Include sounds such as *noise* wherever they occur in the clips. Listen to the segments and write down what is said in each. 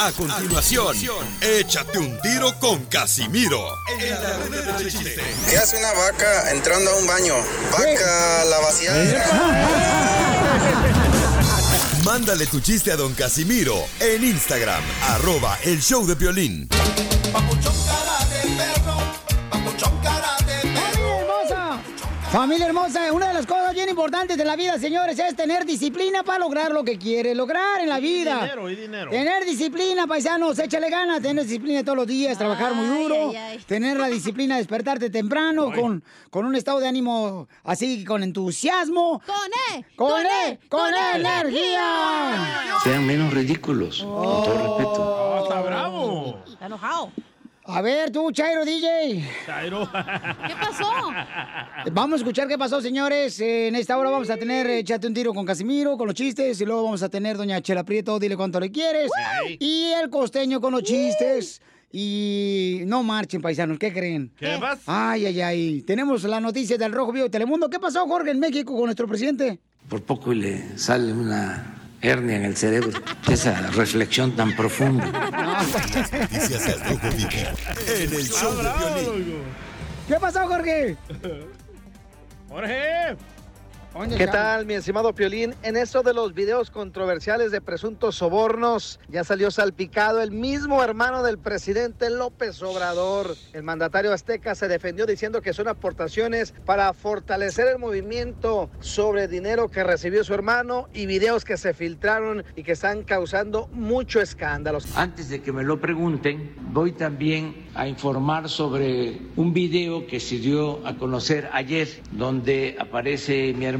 A continuación, échate un tiro con Casimiro. En la ruleta de chiste. ¿Qué hace una vaca entrando a un baño? Vaca, la vaciada. *laughs* Mándale tu chiste a don Casimiro en Instagram, arroba el show de violín. Familia hermosa, una de las cosas bien importantes de la vida, señores, es tener disciplina para lograr lo que quiere lograr en la vida. dinero, y dinero. Tener disciplina, paisanos, échale ganas, tener disciplina todos los días, trabajar muy duro, ay, ay. tener la disciplina de despertarte temprano, con, con un estado de ánimo así, con entusiasmo. ¡Con E! ¡Con E! ¡Con energía! Sean menos ridículos, con todo respeto. está bravo. Está enojado. A ver, tú, Chairo DJ. Chairo. ¿Qué pasó? Vamos a escuchar qué pasó, señores. Eh, En esta hora vamos a tener eh, Échate un tiro con Casimiro, con los chistes. Y luego vamos a tener Doña Chela Prieto, dile cuánto le quieres. Y el costeño con los chistes. Y no marchen, paisanos, ¿qué creen? ¿Qué pasa? Ay, ay, ay. Tenemos la noticia del Rojo Vivo de Telemundo. ¿Qué pasó, Jorge, en México con nuestro presidente? Por poco y le sale una hernia en el cerebro. Esa reflexión tan profunda. En el show de. ¿Qué pasó, Jorge? Jorge. ¿Qué tal, mi estimado Piolín? En eso de los videos controversiales de presuntos sobornos, ya salió salpicado el mismo hermano del presidente López Obrador. El mandatario azteca se defendió diciendo que son aportaciones para fortalecer el movimiento sobre dinero que recibió su hermano y videos que se filtraron y que están causando mucho escándalo. Antes de que me lo pregunten, voy también a informar sobre un video que se dio a conocer ayer, donde aparece mi hermano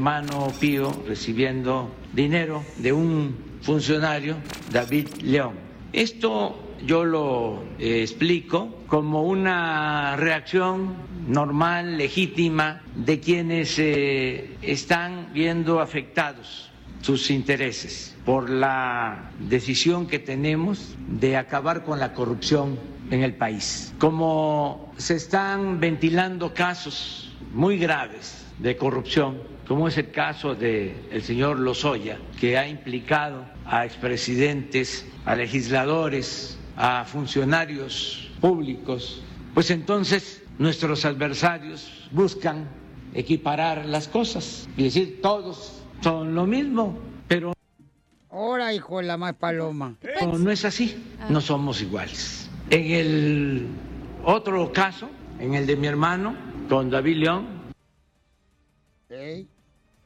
Pío recibiendo dinero de un funcionario, David León. Esto yo lo eh, explico como una reacción normal, legítima, de quienes eh, están viendo afectados sus intereses por la decisión que tenemos de acabar con la corrupción en el país. Como se están ventilando casos muy graves de corrupción, como es el caso del el señor Lozoya, que ha implicado a expresidentes, a legisladores, a funcionarios públicos, pues entonces nuestros adversarios buscan equiparar las cosas y decir todos son lo mismo, pero Ahora, hijo de la más paloma. no, no es así, no somos iguales. En el otro caso, en el de mi hermano, con David León.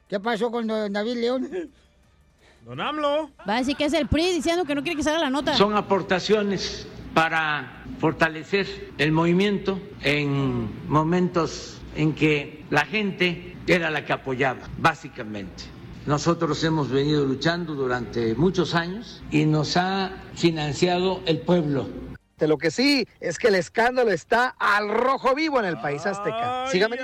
¿Qué pasó con don David León? Don AMLO. Va a decir que es el PRI diciendo que no quiere que salga la nota. son aportaciones para fortalecer el movimiento en momentos en que la gente era la que apoyaba, básicamente. Nosotros hemos venido luchando durante muchos años y nos ha financiado el pueblo. De lo que sí es que el escándalo está al rojo vivo en el país azteca. Sígame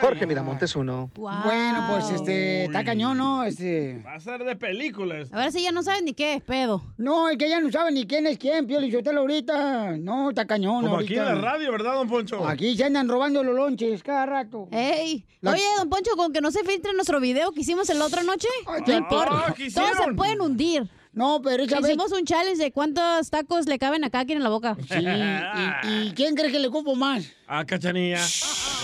Jorge Miramontes uno. Bueno, pues este, está cañón, ¿no? Este. Va a ser de películas. Ahora sí ya no saben ni qué es pedo. No, es que ya no saben ni quién es quién, Pio Lizotelo ahorita. No, está cañón. Como aquí en ahorita. la radio, ¿verdad, don Poncho? Aquí se andan robando los lonches cada rato. ¡Ey! La- Oye, don Poncho, con que no se filtre nuestro video que hicimos la otra noche, Ay, no ¿qué- importa. ah, ¿qué Todos se pueden hundir. No, pero esa vez- Hicimos un challenge de cuántos tacos le caben a cada quien en la boca. Sí, ¿y, y quién cree que le cupo más? Ah, cachanilla.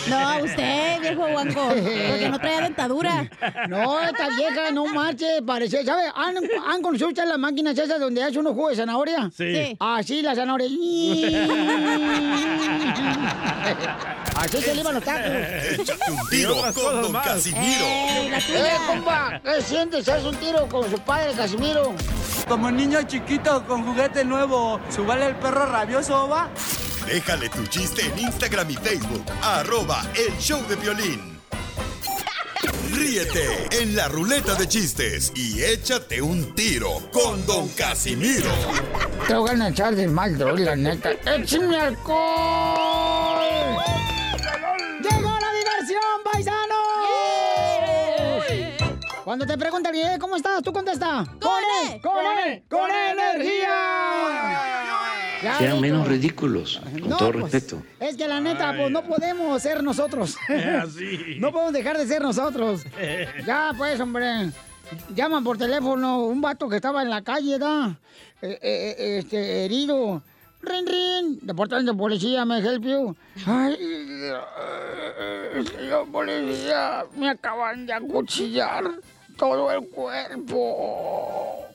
No, usted, viejo guango, porque no traía dentadura. No, esta vieja no marche, parece, ¿sabe? ¿Han, han conocido ustedes las máquinas esas donde hace unos jugos de zanahoria? Sí. Sí. Ah, sí, la zanahoria. *laughs* Así se le iban los tacos. Échate un tiro con Don Casimiro. Eh, compa, ¿qué sientes? ¿Haz un tiro con su padre, Casimiro? Como niño chiquito con juguete nuevo, ¿subale el perro rabioso, va? Déjale tu chiste en Instagram y Facebook. Arroba El Show de Violín. Ríete en la ruleta de chistes y échate un tiro con Don Casimiro. Te voy a echar de mal, droga, la neta. ¡Échame alcohol! Cuando te preguntan, "Eh, ¿cómo estás? ¿Tú contesta? ¡Con E! ¡Con! ¡Con energía! Ya, Sean menos ridículos, con No, todo pues, respeto. Es que la neta, pues no podemos ser nosotros. *laughs* Así. No podemos dejar de ser nosotros. Ya, pues, hombre. Llaman por teléfono un vato que estaba en la calle, ¿da? Eh, eh, eh, este, herido. Rin, rin. Departamento de policía, me help you. Ay, eh, señor policía, me acaban de acuchillar todo el cuerpo.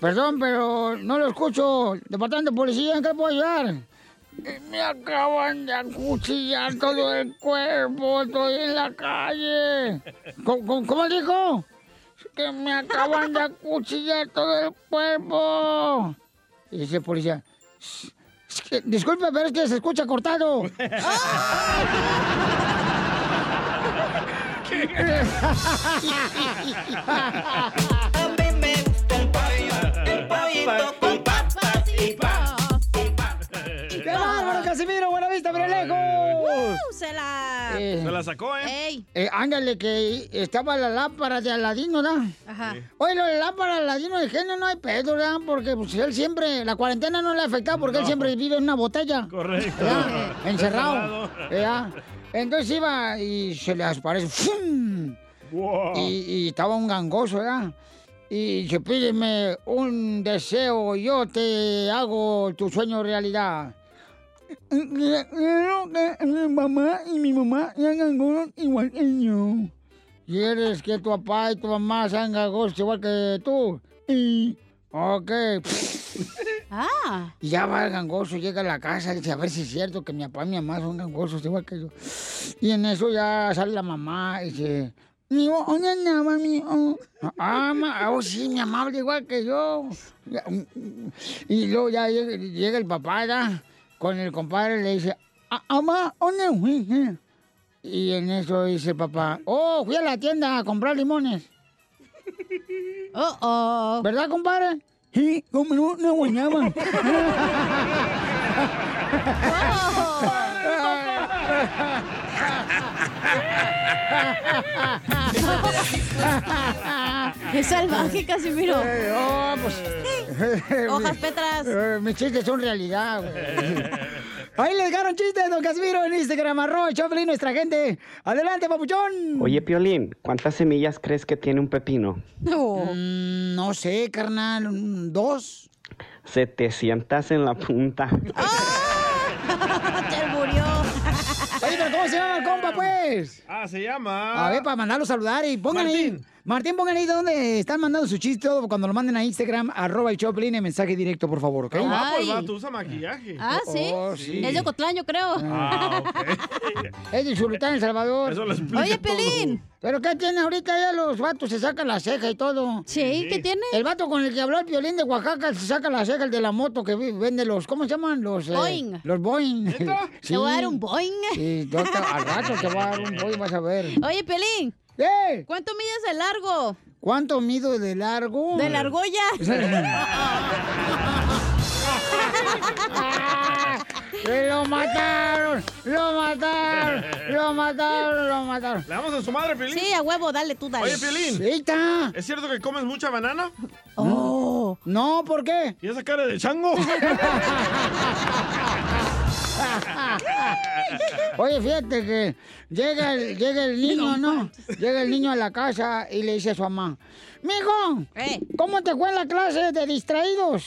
Perdón, pero no lo escucho. Departamento de policía, ¿en qué puedo ayudar? Me acaban de acuchillar todo el cuerpo, estoy en la calle. ¿Cómo, cómo- cómo dijo? Que me acaban de acuchillar todo el cuerpo. Y dice el policía, "S- es que- disculpe, pero es que se escucha cortado. *laughs* A mí me gusta el pollo, el pollito con papas y ¡Qué bárbaro, Casimiro! ¡Buena vista, pero lejos! Uh, se la... Eh, Se la sacó, ¿eh? Ey. Eh, ándale, que estaba la lámpara de Aladino, ¿no? Ajá. Oye, lo de la lámpara de Aladino de genio no hay pedo, ¿verdad? Porque pues, él siempre, la cuarentena no le ha afectado porque él siempre vive en una botella. Correcto. ¿verdad? Encerrado. *laughs* Encerrado. ¿verdad? Entonces iba y se le aparece. ¡fum! Wow. Y, y estaba un gangoso, ¿verdad? Y dice, pídeme un deseo, yo te hago tu sueño realidad. Quiero que mi mamá y mi mamá sean gangosos igual que yo. ¿Quieres que tu papá y tu mamá sean gangosos igual que tú? Y, ok. *laughs* Ah. Y ya va el gangoso, llega a la casa, dice, a ver si es cierto que mi papá y mi mamá son gangosos igual que yo. Y en eso ya sale la mamá y dice, mi ¿dónde andaba mi hijo?" Ah, ma, oh, sí, mi mamá habla igual que yo. Mm. Y luego ya llega, llega el papá ya, con el compadre le dice, "Ah, mamá, ¿dónde fuiste?" Y en eso dice el papá, oh, fui a la tienda a comprar limones. Oh, oh. ¿Verdad, compadre? Sí, como una guañaba. Qué *laughs* salvaje, Casimiro. Eh, oh, pues. Hojas petras. Eh, mis chistes son realidad, güey. *laughs* Ahí le dejaron chistes, don Casimiro, en Instagram, arroba el Choplin, nuestra gente. Adelante, papuchón. Oye, Piolín, ¿cuántas semillas crees que tiene un pepino? Mm, no sé, carnal, dos. 700 en la punta. *laughs* *laughs* Se murió. Oye, pero ¿cómo se llama el compa, pues? Ah, se llama. A ver, para mandarlo a saludar y pongan ahí. Martín. Pongan ahí donde están mandando su chiste todo cuando lo manden a Instagram, arroba el Choplin, en mensaje directo, por favor, ¿ok? Qué guapo el vato, usa maquillaje. Ah, ¿sí? Oh, sí. Es de Ocotlán, yo creo. Ah, ok. *laughs* Es de Chulután, El Salvador. Eso lo explica Oye, todo. Pelín. ¿Pero qué tiene ahorita ya los vatos? Se sacan la ceja y todo. Sí, ¿qué tiene? El vato con el que habló el violín de Oaxaca se saca la ceja, el de la moto que vende los, ¿cómo se llaman? Los, eh, Boing. los Boeing. *laughs* Sí. Te voy a dar un boing. Sí, te- al rato te voy a dar un *laughs* Boeing, vas a ver. Oye, Pelín, ¿Qué? ¿cuánto mides de largo? ¿Cuánto mido de largo? De la argolla. ¡Que *laughs* lo mataron! ¡Lo mataron! ¡Lo mataron! ¡Lo mataron! ¿Le damos a su madre, Pelín? Sí, a huevo, dale tú, dale. Oye, Pelín. ¡Ahí está! ¿Es cierto que comes mucha banana? Oh. No, ¿por qué? ¿Y esa cara de chango? *laughs* *laughs* Oye, fíjate que llega el, llega el niño, ¿no? Llega el niño a la casa y le dice a su mamá, Mijo, Eh. ¿cómo te fue en la clase de distraídos?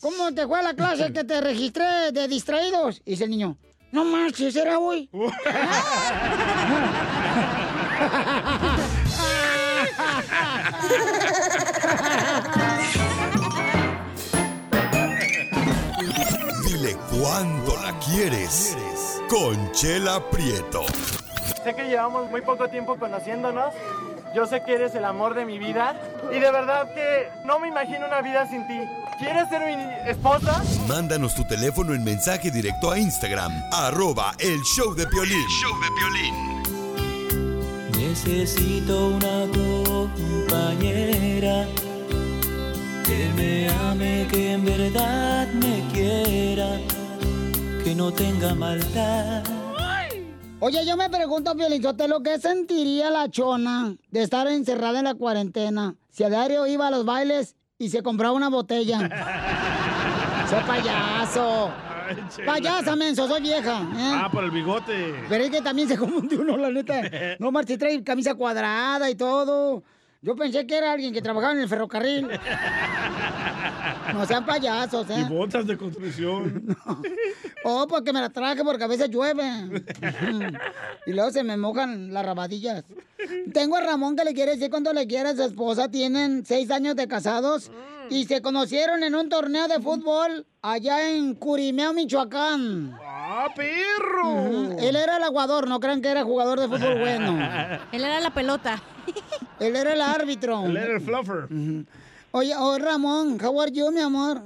¿Cómo te fue la clase *laughs* que te registré de distraídos? Y dice el niño, No marches, ¿era hoy? *laughs* quieres. Conchela Prieto. Sé que llevamos muy poco tiempo conociéndonos. Yo sé que eres el amor de mi vida. Y de verdad que no me imagino una vida sin ti. ¿Quieres ser mi esposa? Mándanos tu teléfono en mensaje directo a Instagram, arroba el show de Piolín. show de Necesito una compañera que me ame, que en verdad me quiera, que no tenga maldad. Oye, yo me pregunto, lo ¿qué sentiría la chona de estar encerrada en la cuarentena si a diario iba a los bailes y se compraba una botella? *laughs* ¡Soy payaso! Payasa, menso, soy vieja. ¿eh? Ah, por el bigote. Pero es que también se confundió uno, la neta. *laughs* No, Marti trae camisa cuadrada y todo. Yo pensé que era alguien que trabajaba en el ferrocarril. *laughs* No sean payasos, Y ¿eh? botas de construcción. *laughs* Oh, porque me la traje porque a veces llueve. *laughs* Y luego se me mojan las rabadillas. Tengo a Ramón que le quiere decir cuando le quiere a su esposa. Tienen seis años de casados y se conocieron en un torneo de fútbol allá en Curimeo, Michoacán. ¡Ah, perro! Él era el aguador, no crean que era jugador de fútbol bueno. *laughs* Él era la pelota. *laughs* Él era el árbitro. Él era el fluffer. Oye, oh, Ramón, how are you, mi amor?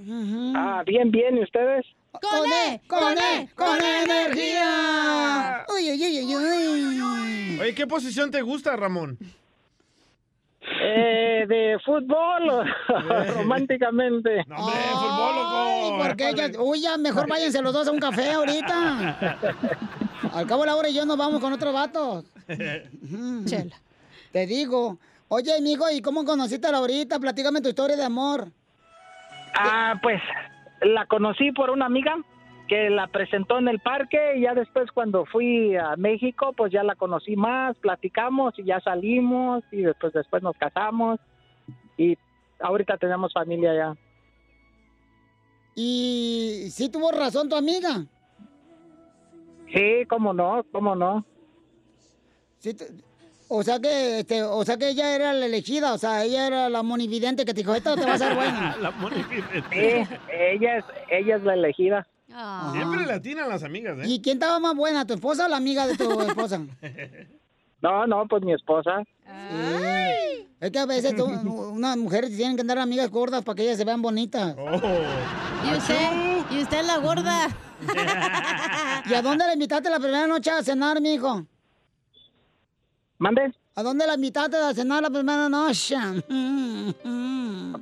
Ah, bien, bien, ¿y ustedes? ¡Con E! ¡Con E! ¡Con energía! ¡Uy, uy, uy, uy, uy! Oye, ¿qué posición te gusta, Ramón? Eh, de fútbol, *laughs* románticamente. Ay, ¿por qué ella- Uy, ya mejor váyanse los dos a un café ahorita. *laughs* Al cabo la hora y yo nos vamos con otros vatos. *laughs* Chela. Te digo. Oye, amigo, ¿y cómo conociste a Laurita? Platícame tu historia de amor. Ah, pues la conocí por una amiga que la presentó en el parque y ya después cuando fui a México, pues ya la conocí más, platicamos y ya salimos y después después nos casamos y ahorita tenemos familia ya. ¿Y sí tuvo razón tu amiga? Sí, cómo no, cómo no. Sí, o sea que este, o sea que ella era la elegida, o sea, ella era la monividente que te dijo, esta te va a ser buena. *laughs* La monividente. Sí, ella es, ella es la elegida. Siempre le atinan las amigas, ¿eh? ¿Y quién estaba más buena, tu esposa o la amiga de tu *laughs* esposa? No, no, pues mi esposa. Sí. Es que a veces tú- *laughs* unas mujeres tienen que andar amigas gordas para que ellas se vean bonitas. Y usted, y usted la gorda. *laughs* ¿Y a dónde la invitaste la primera noche a cenar, mijo? ¿Mande? ¿A dónde la invitaste a cenar la primera noche?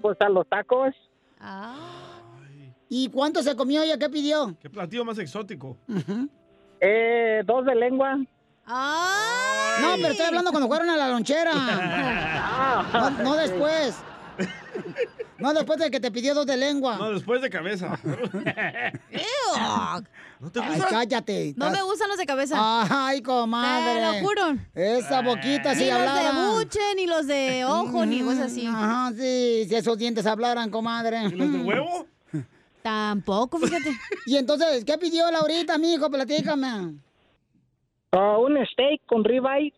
Pues a los tacos. ¿Y cuánto se comió ella? ¿Qué pidió? ¿Qué platillo más exótico? Eh, dos de lengua. No, pero estoy hablando cuando fueron a la lonchera. *laughs* No, no después. No después de que te pidió dos de lengua. No, después de cabeza. *laughs* ¿No te Ay, gusta? cállate. No me gustan los de cabeza. Ay, comadre. Te lo juro. Esa boquita sí Ni los hablaba. de buche, ni los de ojo, ni cosas así. Ajá, sí, si esos dientes hablaran, comadre. ¿Y los de huevo? Tampoco, fíjate. *laughs* y entonces, ¿qué pidió Laurita, mijo? Platícame. Ah, un steak con ribeye.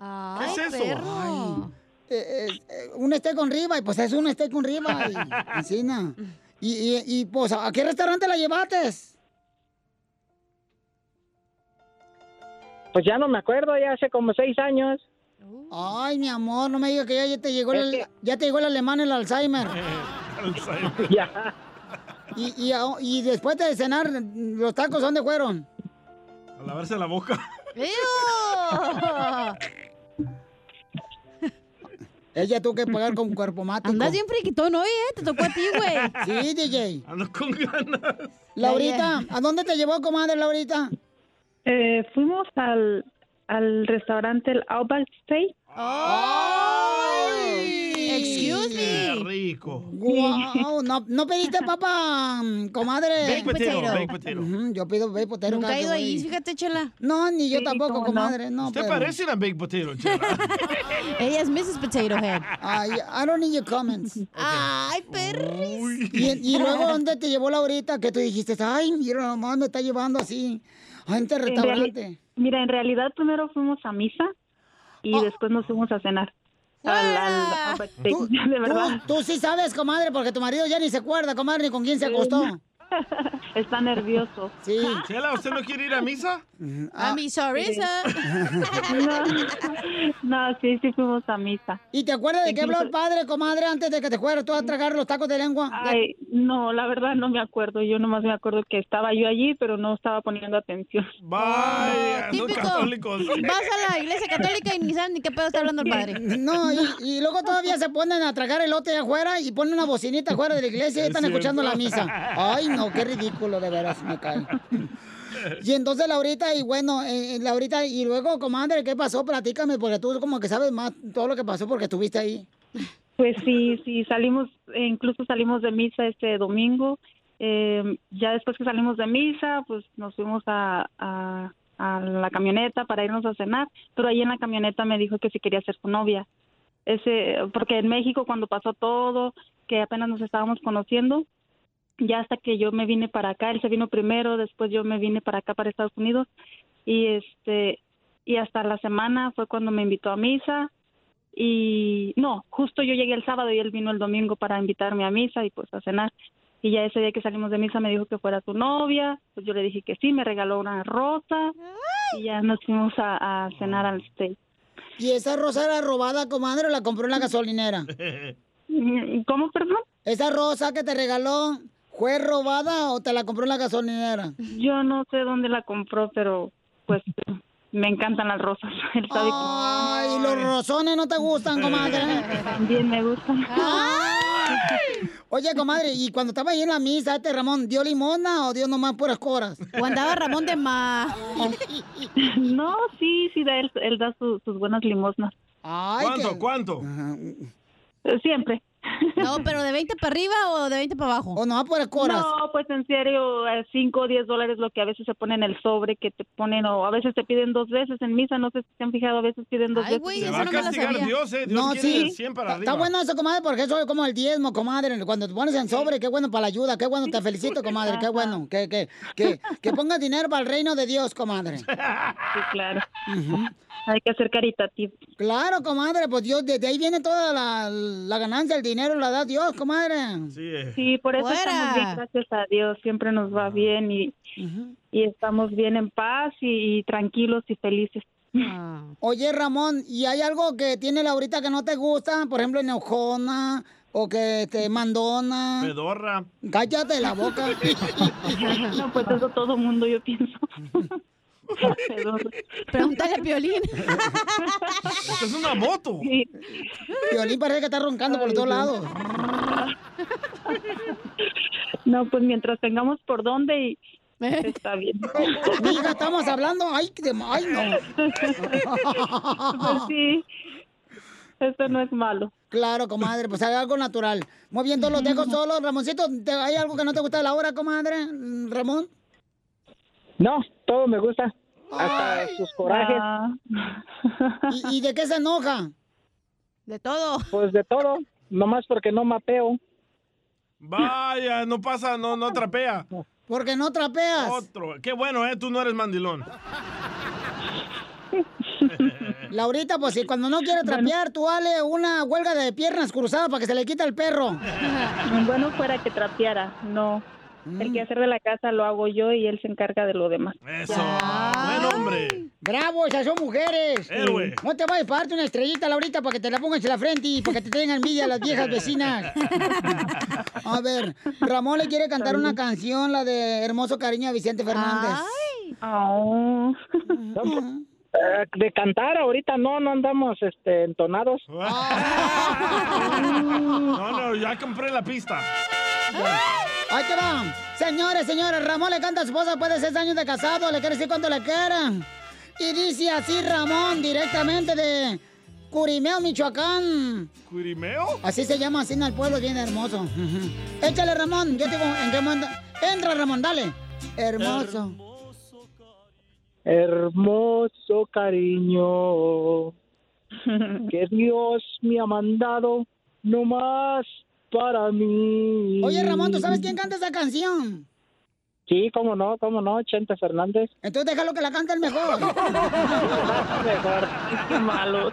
Ay, es eso? perro. Eh, eh, eh, un steak con ribeye, pues es un steak con ribeye. *laughs* Encina. Y, y, y, pues, ¿a qué restaurante la llevaste? Pues ya no me acuerdo, ya hace como seis años. Ay, mi amor, no me digas que ya, ya te llegó el, ya te llegó el alemán el Alzheimer. *laughs* ya. Y, y, y después de cenar, ¿los tacos dónde fueron? A lavarse la boca. Ella tuvo que pagar con cuerpo mático. Andas bien friquitón hoy, ¿eh? Te tocó a ti, güey. Sí, DJ. Ando con ganas. Laurita, ¿a dónde te llevó, comadre, Laurita? Eh, fuimos al, al restaurante el Outback Steak. Excuse Qué me. rico. Wow, no, no pediste papa, mm, comadre. Baked potato, baked potato. Ujú, yo pido baked potato. Nunca he ido ahí, fíjate, chela. No, ni yo tampoco, comadre. No, Usted pero- parece una baked potato, chela. *laughs* Ella es Mrs. Potato Head. Ay, I don't need your comments. *laughs* Ay, perris. ¿Y, y luego dónde te llevó Laurita? Que tú dijiste, ay, mira, mamá me está llevando así a este restaurante. mira, en realidad primero fuimos a misa y Oh. después nos fuimos a cenar. *laughs* De verdad. tú- tú sí sabes, comadre, porque tu marido ya ni se acuerda, comadre, ni con quién se acostó. *laughs* Está nervioso. Sí. Chela, ¿usted no quiere ir a misa? Ah, A mi sorrisa. *laughs* No, no, sí, sí fuimos a misa. ¿Y te acuerdas de qué habló el padre, comadre, antes de que te fueras tú a tragar los tacos de lengua? Ay, no, la verdad no me acuerdo. Yo nomás me acuerdo que estaba yo allí, pero no estaba poniendo atención. Vaya, son Típico. católicos. Vas a la iglesia católica y ni saben ni qué pedo está hablando el padre. *laughs* No, y, y luego todavía se ponen a tragar elote allá afuera y ponen una bocinita afuera de la iglesia y Es están escuchando la misa. Ay, no, qué ridículo, de veras, me cae. Y entonces, Laurita, y bueno, eh, Laurita, y luego, comadre, ¿qué pasó? Platícame, porque tú como que sabes más todo lo que pasó porque estuviste ahí. Pues sí, sí, salimos, eh, incluso salimos de misa este domingo. Eh, ya después que salimos de misa, pues nos fuimos a, a, a la camioneta para irnos a cenar, pero ahí en la camioneta me dijo que si quería ser su novia. Ese, porque en México cuando pasó todo, que apenas nos estábamos conociendo, ya hasta que yo me vine para acá, él se vino primero, después yo me vine para acá para Estados Unidos y este y hasta la semana fue cuando me invitó a misa y no, justo yo llegué el sábado y él vino el domingo para invitarme a misa y pues a cenar. Y ya ese día que salimos de misa me dijo que fuera su novia, pues yo le dije que sí, me regaló una rosa y ya nos fuimos a, a cenar al steak. ¿Y esa rosa era robada, comadre, o la compró en la gasolinera? *laughs* ¿Cómo, perdón? ¿Esa rosa que te regaló fue robada o te la compró en la gasolinera? Yo no sé dónde la compró, pero pues me encantan las rosas. *laughs* Que- Ay, los rosones no te gustan, comadre. *laughs* También me gustan. Oye, comadre, y cuando estaba ahí en la misa, este Ramón, ¿dio limona o dio nomás puras coras? O andaba Ramón de ma... *laughs* No, sí, sí, da él, él da su- sus buenas limosnas. ¿Cuánto? ¿Cuánto? Siempre. No, pero de 20 para arriba o de 20 para abajo. O no, puras coras. No, pues en serio, 5 o 10 dólares lo que a veces se pone en el sobre que te ponen, o a veces te piden dos veces en misa, no sé si se han fijado, a veces piden dos veces. Se va a castigar Dios, ¿eh? Dios No, quiere sí. 100 para Está arriba. bueno eso, comadre, porque eso es como el diezmo, comadre. Cuando te pones en sobre, qué bueno para la ayuda, qué bueno, te felicito, comadre, qué bueno. Que, que, que, que pongas dinero para el reino de Dios, comadre. *laughs* Sí, claro. Hay que ser caritativo. Claro, comadre, pues Dios, desde ahí viene toda la, la ganancia, el dinero, la da Dios, comadre. Sí, por eso Fuera. estamos bien, gracias a Dios, siempre nos va bien y, y estamos bien en paz y, y tranquilos y felices. Oye, Ramón, ¿y hay algo que tiene Laurita que no te gusta? Por ejemplo, enojona o que te mandona. Pedorra. Cállate la boca. *laughs* No, pues eso todo mundo, yo pienso. *laughs* Pregúntale a Piolín. es una moto. Violín parece que está roncando por Ay, todos Dios. lados. No, pues mientras tengamos por dónde y está bien. Mija, estamos hablando. Ay, de, ay no. Pues sí, eso no es malo. Claro, comadre, pues hay algo natural. Muy bien, todos los dejo solos. Ramoncito, ¿te- ¿hay algo que no te gusta de la hora, comadre? Mm, Ramón. No, todo me gusta. Hasta sus corajes. ¿Y, y de qué se enoja? De todo. Pues de todo. Nomás porque no mapeo. Vaya, no pasa, no, no trapea. Porque no trapeas. Otro. Qué bueno, ¿eh? Tú no eres mandilón. Laurita, pues si cuando no quiere trapear, tú dale una huelga de piernas cruzadas para que se le quita el perro. Bueno, fuera que trapeara, no. Mm. El quehacer de la casa lo hago yo y él se encarga de lo demás. Eso. Buen hombre. ¡Bravo! Esas son mujeres. Héroe. No te vayas a darte una estrellita, Laurita, para que te la pongas en la frente y para que te tengan envidia las viejas vecinas. *laughs* A ver, Ramón le quiere cantar una canción, la de Hermoso Cariño a Vicente Fernández. No, pues, eh, de cantar ahorita no, no andamos este, entonados. *laughs* No, no, ya compré la pista. Ahí te va. Señores, señores, Ramón le canta a su esposa después de seis años de casado, le quiere decir cuánto le quieren. Y dice así Ramón, directamente de Curimeo, Michoacán. ¿Curimeo? Así se llama, así en el pueblo, bien hermoso. Échale, Ramón, yo te digo, ¿en qué momento? Entra, Ramón, dale. Hermoso. Hermoso cariño *laughs* que Dios me ha mandado, no más para mí. Oye, Ramón, ¿tú sabes quién canta esa canción? Sí, cómo no, cómo no, Chente Fernández. Entonces déjalo que la cante el mejor. *laughs* Mejor, qué malo.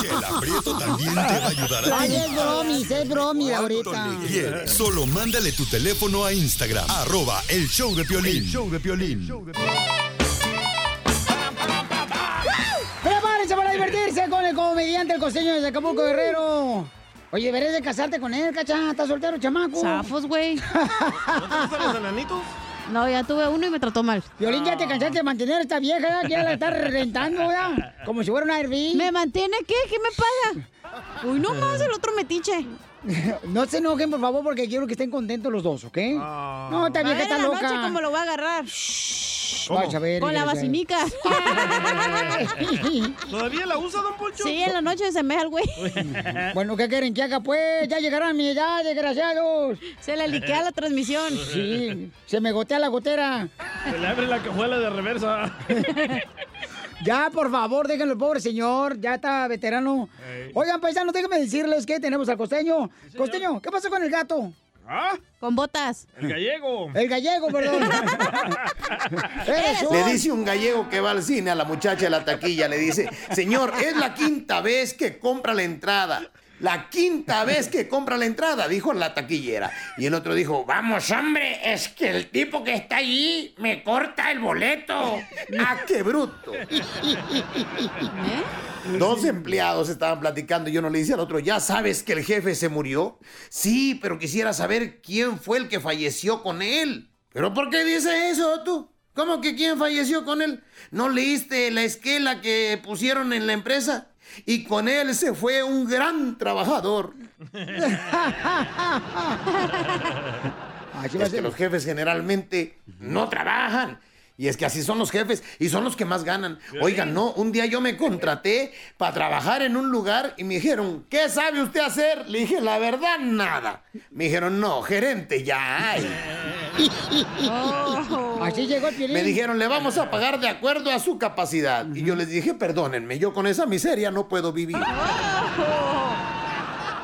Chela Prieto también te va a ayudar a Ay, ti. es bromis, es bromis ahorita. Solo mándale tu teléfono a Instagram, arroba el show de Piolín. show de Piolín. Prepárense para divertirse con el comediante el costeño de Acapulco Guerrero. Oye, deberías de casarte con él, cacha. ¿Estás soltero, chamaco? Zafos, güey. *laughs* ¿No te gustan los enanitos? No, ya tuve uno y me trató mal. Violín, ya te cansaste de mantener a esta vieja, ya, ya la estás rentando, ya. Como si fuera una Airbnb. ¿Me mantiene qué? ¿Qué me paga? Uy, no más, el otro metiche. *laughs* No se enojen, por favor, porque quiero que estén contentos los dos, ¿ok? No, esta vieja está loca. noche cómo lo va a agarrar. Vas a ver. Con la vacinica. *laughs* ¿Todavía la usa, don Poncho? Sí, en la noche se me el güey. *laughs* Bueno, ¿qué quieren que haga? Pues ya llegarán a mi edad, desgraciados. Se le liquea la transmisión. Sí, se me gotea la gotera. Se le abre la cajuela de reversa. Ya, por favor, déjenlo, el pobre señor. Ya está veterano. Ey. Oigan, paisanos, déjenme decirles que tenemos al costeño. Costeño, ¿qué pasó con el gato? ¿Ah? Con botas. El gallego. El gallego, perdón. *laughs* Le dice un gallego que va al cine a la muchacha de la taquilla, le dice, señor, es la quinta vez que compra la entrada. La quinta vez que compra la entrada, dijo la taquillera. Y el otro dijo, vamos hombre, es que el tipo que está allí me corta el boleto. *laughs* ¡Ah, qué bruto! Dos empleados estaban platicando y uno le dice al otro, ¿ya sabes que el jefe se murió? Sí, pero quisiera saber quién fue el que falleció con él. ¿Pero por qué dice eso tú? ¿Cómo que quién falleció con él? ¿No leíste la esquela que pusieron en la empresa? Y con él se fue un gran trabajador. *laughs* es que los jefes generalmente no trabajan. Y es que así son los jefes y son los que más ganan. Oigan, no, un día yo me contraté para trabajar en un lugar y me dijeron, ¿qué sabe usted hacer? Le dije, la verdad, nada. Me dijeron, no, gerente ya hay. Así llegó el. Me dijeron, le vamos a pagar de acuerdo a su capacidad. Y yo les dije, perdónenme, yo con esa miseria no puedo vivir.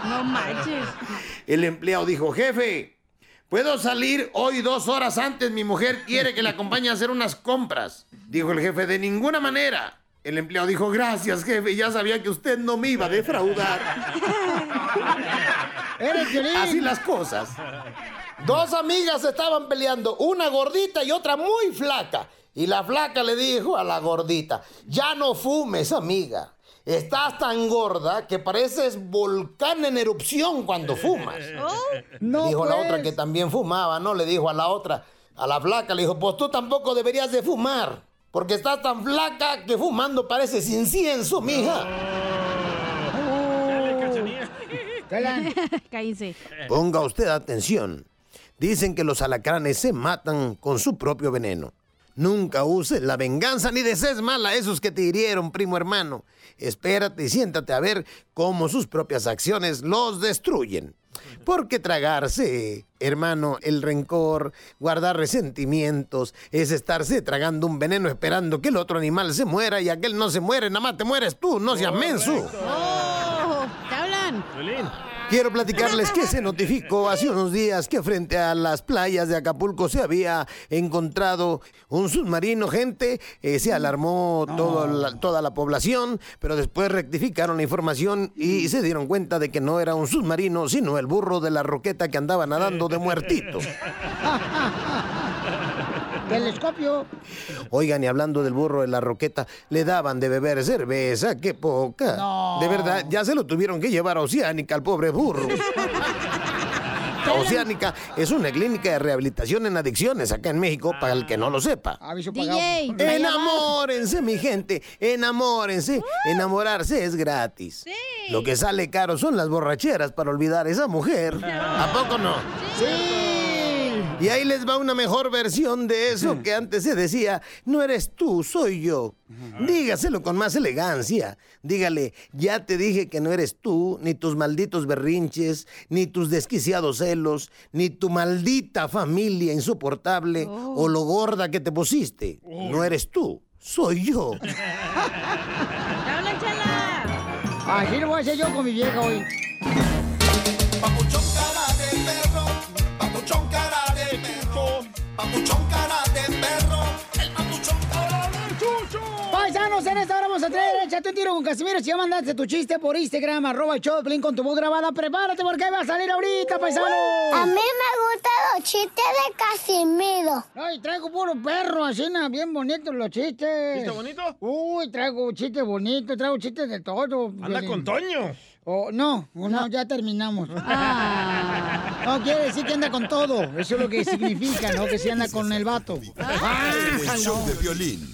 No manches. El empleado dijo, jefe, ¿puedo salir hoy dos horas antes? Mi mujer quiere que le *laughs* acompañe a hacer unas compras. Dijo el jefe, de ninguna manera. El empleado dijo, gracias, jefe, ya sabía que usted no me iba a defraudar. *laughs* Así las cosas. Dos amigas estaban peleando, una gordita y otra muy flaca. Y la flaca le dijo a la gordita, ya no fumes, amiga. Estás tan gorda que pareces volcán en erupción cuando fumas. *laughs* No, dijo la pues. otra que también fumaba, ¿no? Le dijo a la otra, a la flaca, le dijo, pues tú tampoco deberías de fumar. Porque estás tan flaca que fumando pareces incienso, mija. *laughs* Cállense. Ponga usted atención. Dicen que los alacranes se matan con su propio veneno. Nunca uses la venganza ni desees mal a esos que te hirieron, primo hermano. Espérate y siéntate a ver cómo sus propias acciones los destruyen. Porque tragarse, hermano, el rencor, guardar resentimientos, es estarse tragando un veneno esperando que el otro animal se muera y aquel no se muere, nada más te mueres tú, no seas menso. ¡Oh! ¿Te hablan? Quiero platicarles que se notificó hace unos días que frente a las playas de Acapulco se había encontrado un submarino, gente. eh, se alarmó todo la- toda la población, pero después rectificaron la información y se dieron cuenta de que no era un submarino, sino el burro de la roqueta que andaba nadando de muertito. *laughs* Telescopio. Oigan, y hablando del burro de la roqueta, le daban de beber cerveza, qué poca. No. De verdad, ya se lo tuvieron que llevar a Oceánica al pobre burro. *laughs* Oceánica es una clínica de rehabilitación en adicciones acá en México, para el que no lo sepa. DJ. Enamórense, mi gente, enamórense. Enamorarse es gratis. Lo que sale caro son las borracheras para olvidar a esa mujer. ¿A poco no? Sí. Y ahí les va una mejor versión de eso que antes se decía, no eres tú, soy yo. Dígaselo con más elegancia. Dígale, ya te dije que no eres tú, ni tus malditos berrinches, ni tus desquiciados celos, ni tu maldita familia insoportable o lo gorda que te pusiste. No eres tú, soy yo. *laughs* Así lo voy a hacer yo con mi vieja hoy. Papuchón cara de perro, papuchón cara de perro, el papuchón cara de chucho. Paisanos, en esta hora vamos a traer Échate un tiro con Casimiro. Si ya mandaste tu chiste por Instagram, arroba el show con tu voz grabada, prepárate porque ahí va a salir ahorita, paisano. A mí me gustan los chistes de Casimiro. Ay, traigo puro perro, así, na, bien bonitos los chistes. ¿Chiste bonito? Uy, traigo chistes bonitos, traigo chistes de todo. Anda con Toño. Oh, no, no, ya terminamos. No, quiere decir que anda con todo. Eso es lo que significa, ¿no? Que se anda con el vato. Ah, El show no. de violín.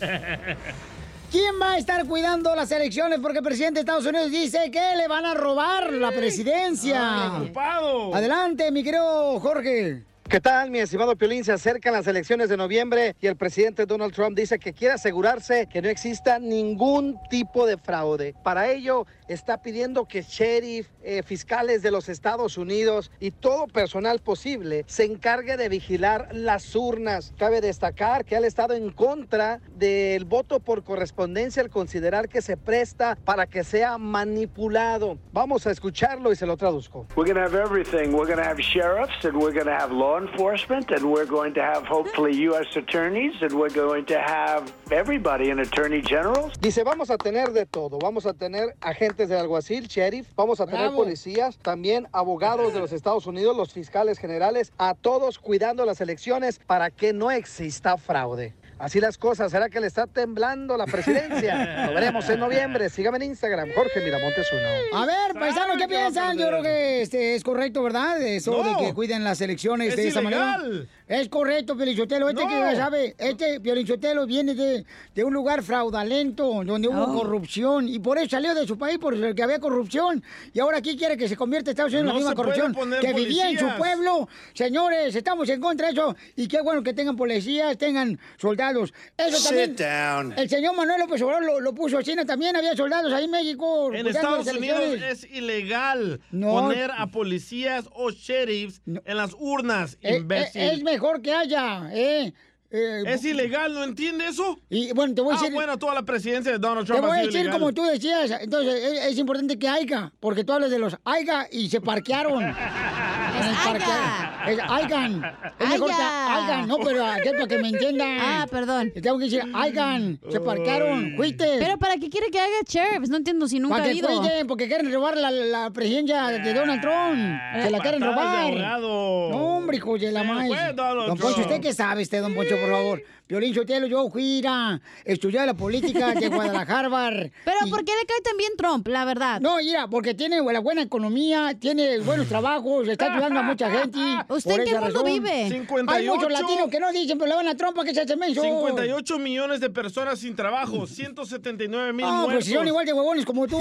¿Quién va a estar cuidando las elecciones? Porque el presidente de Estados Unidos dice que le van a robar la presidencia. Ay, ocupado. Adelante, mi querido Jorge. ¿Qué tal, mi estimado Piolín? Se acercan las elecciones de noviembre y el presidente Donald Trump dice que quiere asegurarse que no exista ningún tipo de fraude. Para ello, está pidiendo que sheriff, eh, fiscales de los Estados Unidos y todo personal posible se encargue de vigilar las urnas. Cabe destacar que ha estado en contra del voto por correspondencia al considerar que se presta para que sea manipulado. Vamos a escucharlo y se lo traduzco. We're to have everything. We're to have sheriffs, and we're to have law enforcement, and we're going to have hopefully U.S. attorneys, and we're going to have everybody and attorney generals. Dice, vamos a tener de todo. Vamos a tener agentes del alguacil, sheriff, vamos a tener Bravo. policías, también abogados de los Estados Unidos, los fiscales generales, a todos cuidando las elecciones para que no exista fraude. Así las cosas, ¿será que le está temblando la presidencia? *laughs* Lo veremos en noviembre. Sígame en Instagram, Jorge Miramontes uno. A ver, paisanos, ¿qué piensan? Yo creo que este, es correcto, ¿verdad? Eso No. de que cuiden las elecciones Es de esa ilegal. manera. Es correcto, Piolichotelo. Este No. que ya sabe, este Piolichotelo viene de, de un lugar fraudulento, donde hubo Oh. corrupción. Y por eso salió de su país, porque había corrupción. Y ahora aquí quiere que se convierta Estados Unidos en la misma corrupción que vivía en su pueblo. Señores, estamos en contra de eso. Y qué bueno que tengan policías, tengan soldados. Eso también. Sit down. El señor Manuel López Obrador lo, lo puso así. ¿no? También había soldados ahí en México. En Estados Unidos es ilegal No. poner a policías o sheriffs en las urnas, Eh, imbécil. eh, es mejor que haya, ¿eh? Eh, Es ilegal, ¿no entiende eso? Y bueno, te voy a Ah, decir. bueno, toda la presidencia de Donald Te Trump voy ha a decir ilegal. como tú decías, entonces es, es importante que haya, porque tú hablas de los haiga y se parquearon. *laughs* En el parquea- Es haigan. Es mejor que Haya. haigan, no, pero aquí para que me entiendan. *laughs* Ah, perdón. Tengo que decir haigan, se parquearon, fuiste. Pero ¿para qué quiere que haga sheriffs? No entiendo si nunca Para ha que ido. cuiden, porque quieren robar la, la presidencia de Donald Trump. Se la quieren robar. No, hombre, hijo de la Se maíz. fue Donald Don Poncho, Trump. ¿usted qué sabe, usted, don Poncho, por favor? Violín Sotelo, yo fui a estudiar la política de *laughs* Guadalajara. Pero y- ¿por qué le cae tan bien Trump, la verdad? No, mira, porque tiene la buena economía, tiene buenos trabajos, está ayudando a mucha gente. *laughs* ¿Usted en qué mundo razón. vive? 58. Hay muchos latinos que no dicen, pero le van a trompa que se hace menso. 58 millones de personas sin trabajo, *laughs* 179 mil No, muertos. pues si son igual de huevones como tú.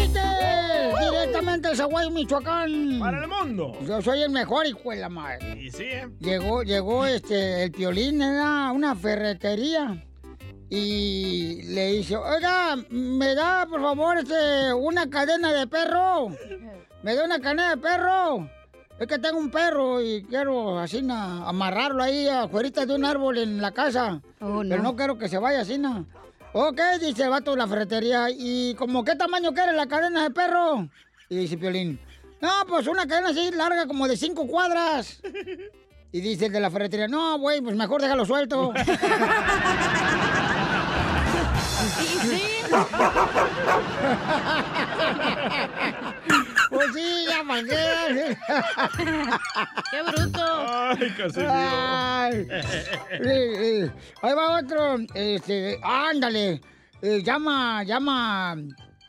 De Zaguay, Michoacán. Para el mundo. Yo soy el mejor, hijo de la madre. Y sí, ¿eh? Llegó, llegó este, el piolín a una ferretería. Y le dice, oiga, ¿me da, por favor, este, una cadena de perro? ¿Me da una cadena de perro? Es que tengo un perro y quiero así na, amarrarlo ahí afuera de un árbol en la casa. Oh, Pero no quiero que se vaya así, na. Ok, dice el vato de la ferretería. ¿Y como qué tamaño quiere la cadena de perro? Y dice Piolín, no, pues una cadena así larga como de cinco cuadras. *laughs* Y dice el de la ferretería, no, güey, pues mejor déjalo suelto. *laughs* Pues sí, ya para qué. ¡Qué bruto! Ay, Casimiro. Ay. Sí, sí. Ahí va otro. Este, ándale. Eh, llama, llama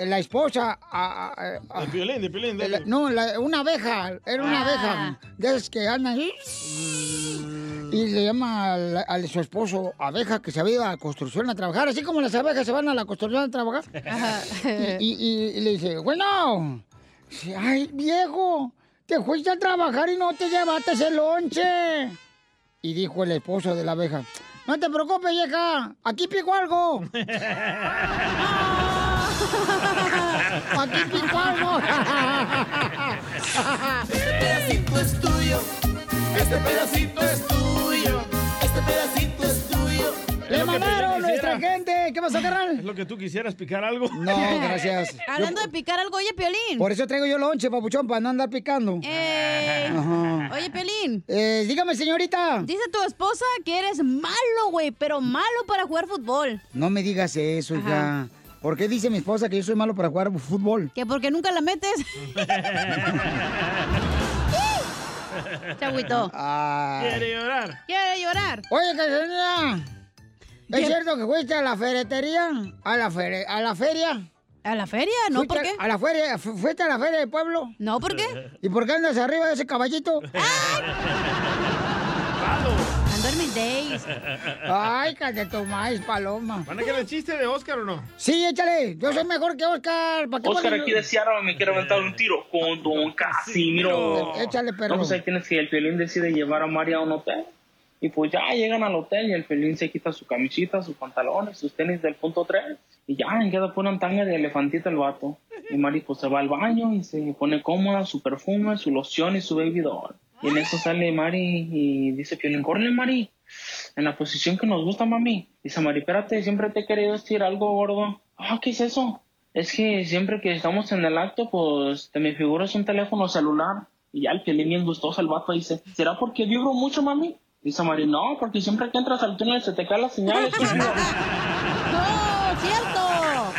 la esposa a, a- a- De Piolín, de Piolín, la- dale. no, la- una abeja, era una Ah. abeja, de esas que andan ahí. Y le llama al- a, su esposo abeja que se había ido a la construcción a trabajar, así como las abejas se van a la construcción a trabajar. Y, y- y le dice, bueno, Ay, viejo, te fuiste a trabajar y no te llevaste el lonche. Y dijo el esposo de la abeja, no te preocupes, vieja, aquí pico algo. *laughs* Aquí algo. Este pedacito es tuyo. Este pedacito es tuyo. Este pedacito es tuyo. Le mandaron nuestra gente. ¿Qué pasó, ¿Es carnal? lo que tú quisieras picar algo? No, gracias. *laughs* Hablando de picar algo, oye, Piolín. Por eso traigo yo lonche, papuchón, para no andar picando. Ey. Ajá. Oye, Piolín. Eh, dígame, señorita. Dice tu esposa que eres malo, güey, pero malo para jugar fútbol. No me digas eso, hija. ¿Por qué dice mi esposa que yo soy malo para jugar fútbol? Que porque nunca la metes. *laughs* *laughs* Chagüito. Ay. Quiere llorar. Quiere llorar. Oye, Cachanilla, ¿es ¿Qué? cierto que fuiste a la ferretería? ¿A la, fere- a la feria? ¿A la feria? No, ¿Fuiste ¿por qué? ¿A la feria? ¿Fu- ¿Fuiste a la feria del pueblo? No, ¿por qué? ¿Y por qué andas arriba de ese caballito? Mis days. *laughs* Ay, cállate tu maíz, paloma. ¿Van a querer el chiste de Oscar o no? Sí, échale. Yo soy mejor que Oscar. ¿Para qué Oscar aquí de Seattle me quiere aventar un tiro con *laughs* Don Casimiro. Échale, perro. No, pues ahí tienes que el Pelín decide llevar a María a un hotel. Y pues ya llegan al hotel y el Pelín se quita su camisita, sus pantalones, sus tenis del punto 3. Y ya queda por una tanga de elefantita el vato. Y Mari pues se va al baño y se pone cómoda, su perfume, su loción y su baby doll. Y en eso sale Mari y dice Piolín, córrele Mari, en la posición que nos gusta mami. Dice Mari, espérate, siempre te he querido decir algo gordo. Ah, ¿qué es eso? Es que siempre que estamos en el acto, pues te me figuras un teléfono celular. Y ya el Piolín bien gustoso, el vato dice, ¿será porque vibro mucho mami? Dice Mari, no, porque siempre que entras al túnel se te cae la señal. *laughs* ¡No, cierto!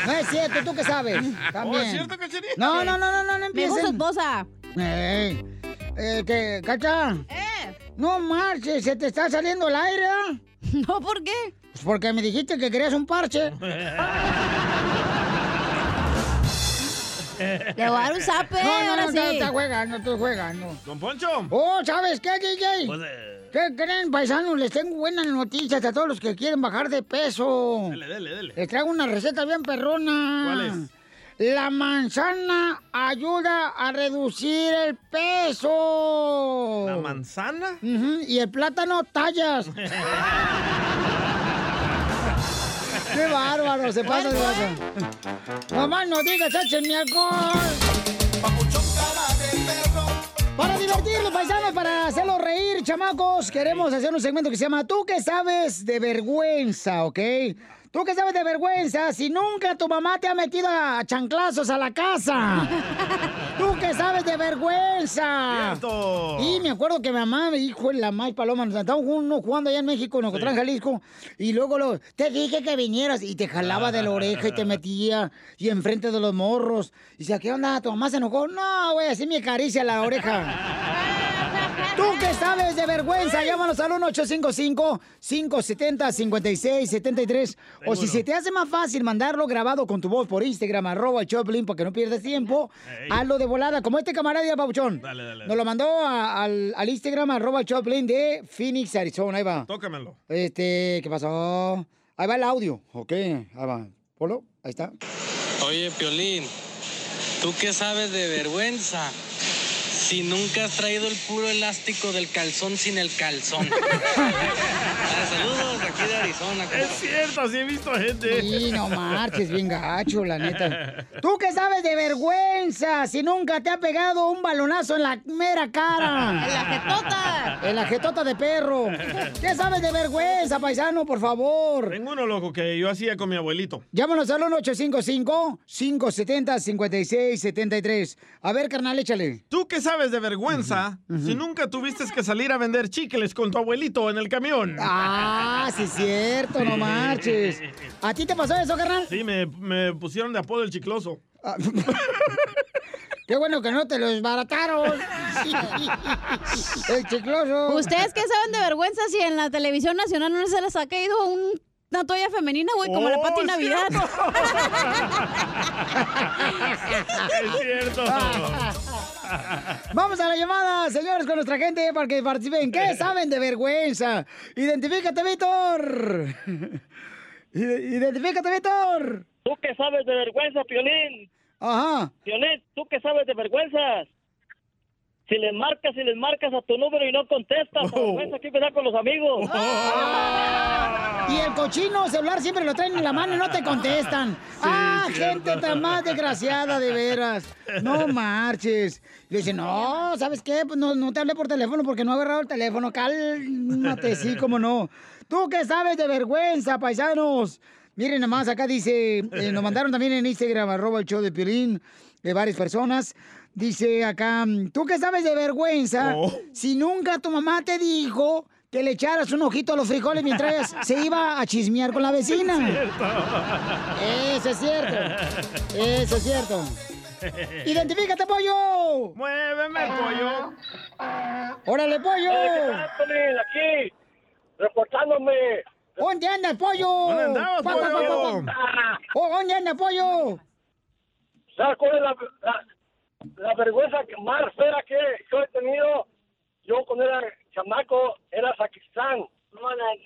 No es cierto, ¿tú qué sabes? *laughs* También. ¿Oh, es cierto? No, no, no, no, no, no Me empiecen. dijo su esposa. Eh, que, Cacha. ¿Eh? No marches, se te está saliendo el aire, ¿ah? *laughs* No, ¿por qué? Pues porque me dijiste que querías un parche. *laughs* Le voy a dar un zape, No, no, ahora no, sí. está, está jugando, estoy jugando. Don Poncho. Oh, ¿sabes qué, DJ? Pues, eh, ¿Qué creen, paisanos? Les tengo buenas noticias a todos los que quieren bajar de peso. dele, dele, dele. Les traigo una receta bien perrona. ¿Cuál es? La manzana ayuda a reducir el peso. ¿La manzana? Y el plátano tallas. *laughs* ¡Qué bárbaro! Se pasa de vaso. Mamá, no digas, échenme alcohol. Para divertirlos, paisanos, para hacerlos reír, chamacos, queremos hacer un segmento que se llama ¿Tú qué sabes de vergüenza, ok? ¿Tú qué sabes de vergüenza si nunca tu mamá te ha metido a chanclazos a la casa? *laughs* ¿Tú qué sabes de vergüenza? Cierto. Y me acuerdo que mi mamá me dijo en la más paloma, nos estábamos jugando allá en México, en Ocotlán, Jalisco, y luego lo, te dije que vinieras, y te jalaba de la oreja y te metía, y enfrente de los morros. Y decía, ¿qué onda? ¿Tu mamá se enojó? No, güey, así me acaricia la oreja. *laughs* ¿Tú qué sabes de vergüenza? Llámanos al 1-855-570-5673. O si se te hace más fácil mandarlo grabado con tu voz por Instagram, arroba el Choplin, porque no pierdes tiempo, Ey. hazlo de volada, como este camarada, Pabuchón. Dale, dale. Nos lo mandó a- al, al Instagram, arroba el Choplin de Phoenix, Arizona. Ahí va. Tócamelo. Este, ¿qué pasó? Ahí va el audio, ok. Ahí va. Polo, ahí está. Oye, Piolín, ¿tú qué sabes de vergüenza? Si nunca has traído el puro elástico del calzón sin el calzón. *laughs* Saludos aquí de Arizona. Es cierto, sí he visto gente. Sí, no marches, bien gacho, la neta. ¿Tú qué sabes de vergüenza si nunca te ha pegado un balonazo en la mera cara? En la jetota. En la jetota de perro. ¿Qué sabes de vergüenza, paisano, por favor? Tengo uno loco que yo hacía con mi abuelito. Llámanos al 1-855-570-5673. A ver, carnal, échale. ¿Tú qué sabes de vergüenza si nunca tuviste que salir a vender chicles con tu abuelito en el camión? Ah, sí es cierto, no marches. ¿A ti te pasó eso, carnal? Sí, me, me pusieron de apodo el chicloso. *laughs* Qué bueno que no te lo desbarataron. *laughs* El chicloso. ¿Ustedes qué saben de vergüenza si en la televisión nacional no se les ha caído un- una toalla femenina, güey, como la Oh, Pati es Navidad? *laughs* es cierto. Vamos a la llamada, señores, con nuestra gente para que participen. ¿Qué *laughs* saben de vergüenza? Identifícate, Víctor. Ide- Identifícate, Víctor. ¿Tú qué sabes de vergüenza, Piolín? Ajá. Violet, ¿tú qué sabes de vergüenzas? Si les marcas y les marcas a tu número y no contestas, Oh. vergüenza que empezar con los amigos. Y el cochino celular siempre lo traen en la mano y no te contestan. ah, cierto. gente tan más desgraciada, de veras. No marches. Le dice, no, ¿sabes qué? Pues no, no te hablé por teléfono porque no he agarrado el teléfono. Cálmate, sí, cómo no. ¿Tú qué sabes de vergüenza, paisanos? Miren nomás, acá dice, eh, nos mandaron también en Instagram, arroba el show de Piolín, de varias personas. Dice acá, ¿tú qué sabes de vergüenza? Si nunca tu mamá te dijo que le echaras un ojito a los frijoles mientras *laughs* se iba a chismear con la vecina. Eso es cierto. Eso es cierto. ¡Identifícate, pollo! ¡Muéveme, pollo! ¡Órale, pollo! aquí, reportándome. ¿Dónde andas, pollo? ¿Dónde andabas, Pa, pa, pa, pollo? pa, pa. Oh, ¿Dónde anda, pollo? ¿Sabes cuál es la, la, la vergüenza que más fea que yo he tenido? Yo cuando era chamaco era sacristán,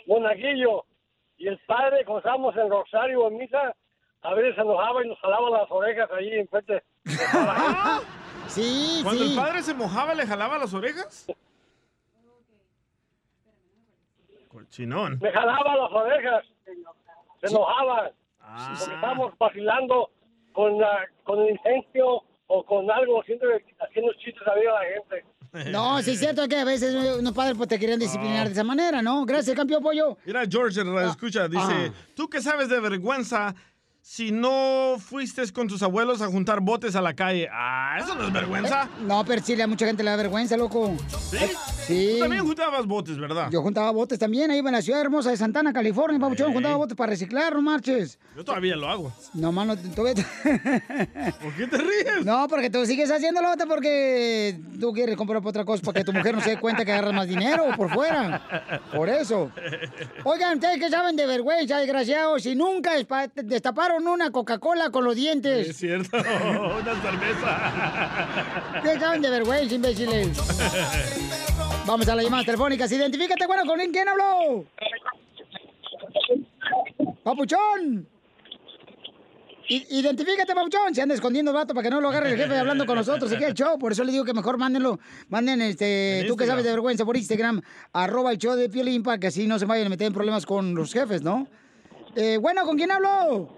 monaguillo. Y el padre, cuando estábamos en Rosario en misa, a veces se enojaba y nos jalaba las orejas ahí enfrente. *laughs* Sí, Cuando sí. el padre se mojaba, ¿le jalaba las orejas? Cochinón. Me jalaba las orejas, se enojaba. Ah. Porque estábamos vacilando con, la, con el incendio o con algo, siempre haciendo chistes a la gente. *laughs* No, sí es cierto que a veces unos padres pues, te querían disciplinar de esa manera, ¿no? Gracias, campeón pollo. Mira, George, la escucha, dice, ah. ¿tú qué sabes de vergüenza si no fuiste con tus abuelos a juntar botes a la calle? Ah, eso no es vergüenza. No, pero sí, a mucha gente le da vergüenza, loco. ¿Sí? Sí. Tú también juntabas botes, ¿verdad? Yo juntaba botes también, ahí en la ciudad hermosa de Santana, California, papuchón, juntaba botes para reciclar, no marches. Yo todavía lo hago. No, mano, tú *laughs* ¿Por qué te ríes? No, porque tú sigues haciéndolo porque tú quieres comprar otra cosa para que tu mujer no se dé cuenta que agarras más dinero por fuera. Por eso. Oigan, ¿ustedes qué saben de vergüenza, desgraciados? Si nunca despa- una Coca-Cola con los dientes. Es cierto, *laughs* una cerveza. *laughs* ¿Qué saben de vergüenza, imbéciles? Vamos a las llamadas telefónicas. Identifícate, bueno, ¿con quién habló? ¡Papuchón! Identifícate, Papuchón. Se anda escondiendo el vato para que no lo agarre el jefe hablando con nosotros aquí el show. Por eso le digo que mejor mándenlo. Manden, este, tú que sabes de vergüenza por Instagram, arroba el show de Piolín para que así no se vayan a meter en problemas con los jefes, ¿no? Eh, bueno, ¿con quién hablo?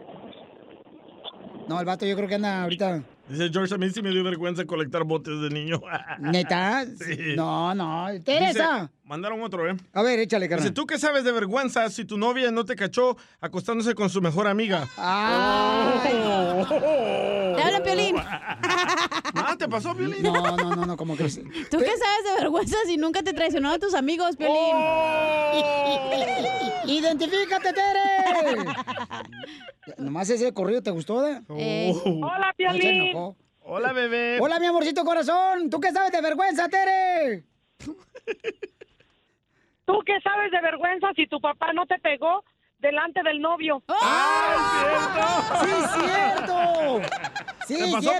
No, el vato yo creo que anda ahorita... Dice George, a mí sí me dio vergüenza colectar botes de niño. ¿Neta? *laughs* Sí. No, no. Teresa. Dice- mandaron otro, ¿eh? A ver, échale, Dice, carnal. ¿tú qué sabes de vergüenza si tu novia no te cachó acostándose con su mejor amiga? ¡Ah! Te habla Piolín. *laughs* Ah, ¿te pasó, Piolín? No, no, no, no, como que... ¿Tú qué sabes de vergüenza si nunca te traicionaron a tus amigos, Piolín? ¡Identifícate, Tere! Nomás ese corrido te gustó, ¿eh? Eh. Hola, Piolín. Hola, bebé. Hola, mi amorcito corazón. ¿Tú qué sabes de vergüenza, Tere? *laughs* ¿Tú qué sabes de vergüenza si tu papá no te pegó delante del novio? ¡Ah, ¡Sí, cierto! Sí, ¿Te pasó?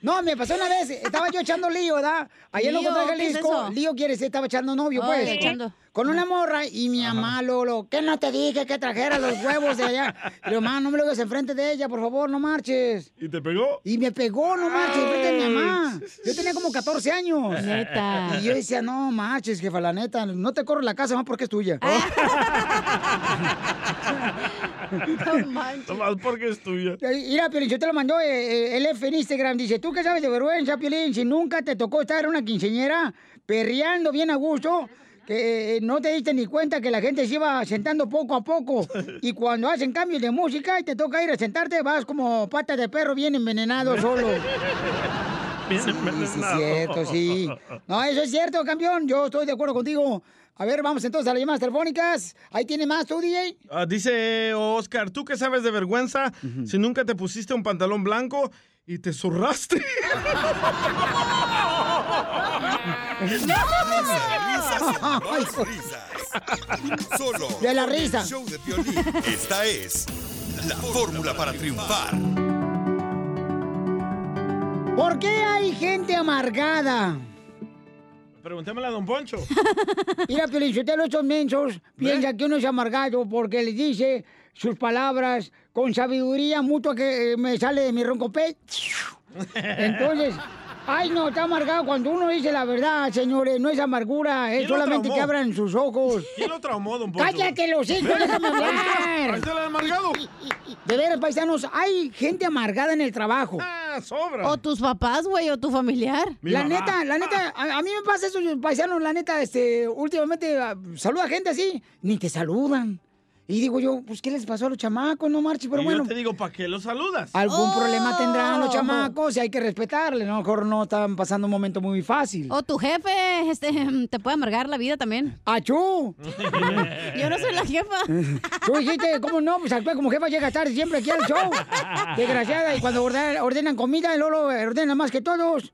No, me pasó una vez. Estaba yo echando lío, ¿verdad? Allá en ¿Lío? Ocotlán, ¿Qué es Jalisco. eso? lío quiere decir, estaba echando novio, Oh, pues. echando. Con una morra y mi mamá, Lolo, ¿qué no te dije que trajera los huevos de allá? Y digo, mamá, no me lo hagas enfrente de ella, por favor, no marches. ¿Y te pegó? Y me pegó, no marches, enfrente de mi mamá. Yo tenía como 14 años. Neta. Y yo decía, no marches, jefa, la neta, no te corro la casa más porque es tuya. *laughs* No manches. Nomás porque es tuya. Mira, Piolín, yo te lo mandó eh, eh, el F en Instagram. Dice, ¿tú qué sabes de vergüenza, Piolín? Si nunca te tocó estar en una quinceñera perreando bien a gusto, que eh, no te diste ni cuenta que la gente se iba sentando poco a poco. *laughs* Y cuando hacen cambios de música y te toca ir a sentarte, vas como pata de perro bien envenenado solo. *laughs* Bien Sí, sí, envenenado. cierto, sí. No, eso es cierto, campeón. Yo estoy de acuerdo contigo. A ver, vamos entonces a las llamadas telefónicas. Ahí tiene más tú, DJ. Ah, dice Oscar, ¿tú qué sabes de vergüenza si nunca te pusiste un pantalón blanco y te zurraste? *laughs* Más risas. Solo De la risa. show de Piolín. Esta es la fórmula para triunfar. ¿Por qué hay gente amargada? Preguntémosle a Don Poncho. *laughs* Mira, Felicitelo, estos mensos piensa que uno es amargado porque le dice sus palabras con sabiduría mutua que eh, me sale de mi ronco pecho. *laughs* Entonces, ay no, está amargado cuando uno dice la verdad, señores, no es amargura, es ¿Quién lo solamente que abran sus ojos. ¿Quién lo traumó, don Poncho? ¡Cállate los hijos, déjame hablar! ahí está el amargado. De veras, paisanos, hay gente amargada en el trabajo. Ah, sobra. O tus papás, güey, o tu familiar. La neta, la neta, a, a mí me pasa eso, paisanos, la neta, este, últimamente ah, saluda gente así, ni te saludan. Y digo yo, pues, ¿qué les pasó a los chamacos? No marches, pero y bueno. yo te digo, ¿para qué lo saludas? Algún problema tendrán los Oh. chamacos y hay que respetarle. ¿no? A lo mejor no están pasando un momento muy fácil. O tu jefe este, *laughs* te puede amargar la vida también. ¡Achú! *laughs* Yo no soy la jefa. *laughs* Tú dijiste, ¿cómo no? Pues actual como jefa llega tarde siempre aquí al show. Desgraciada. Y cuando ordenan, comida, Lolo ordena más que todos.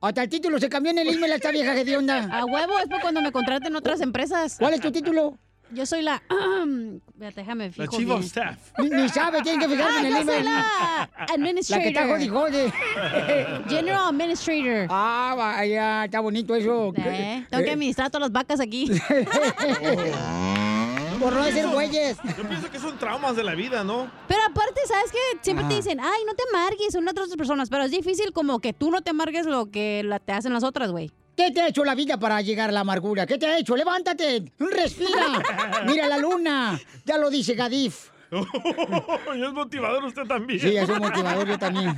Hasta el título se cambió en el email a esta vieja que de onda. A huevo es para cuando me contraten otras empresas. ¿Cuál es tu título? Yo soy la... *clears throat* Déjame fijo La chief bien. of staff. *laughs* Ni, ni sabe, tienen que fijarse Ah, en el yo soy la *laughs* La que administrator. está jode. *laughs* General Administrator. Ah, vaya, está bonito eso. Eh, tengo que administrar todas las vacas aquí. Por no decir güeyes. Yo pienso que son traumas de la vida, ¿no? Pero aparte, ¿sabes qué? Siempre te dicen, ay, no te amargues, son otras personas. Pero es difícil como que tú no te amargues lo que la- te hacen las otras, güey. ¿Qué te ha hecho la vida para llegar a la amargura? ¿Qué te ha hecho? Levántate, respira. *laughs* Mira la luna. Ya lo dice Gadif. y es motivador usted también. Sí, es un motivador yo también.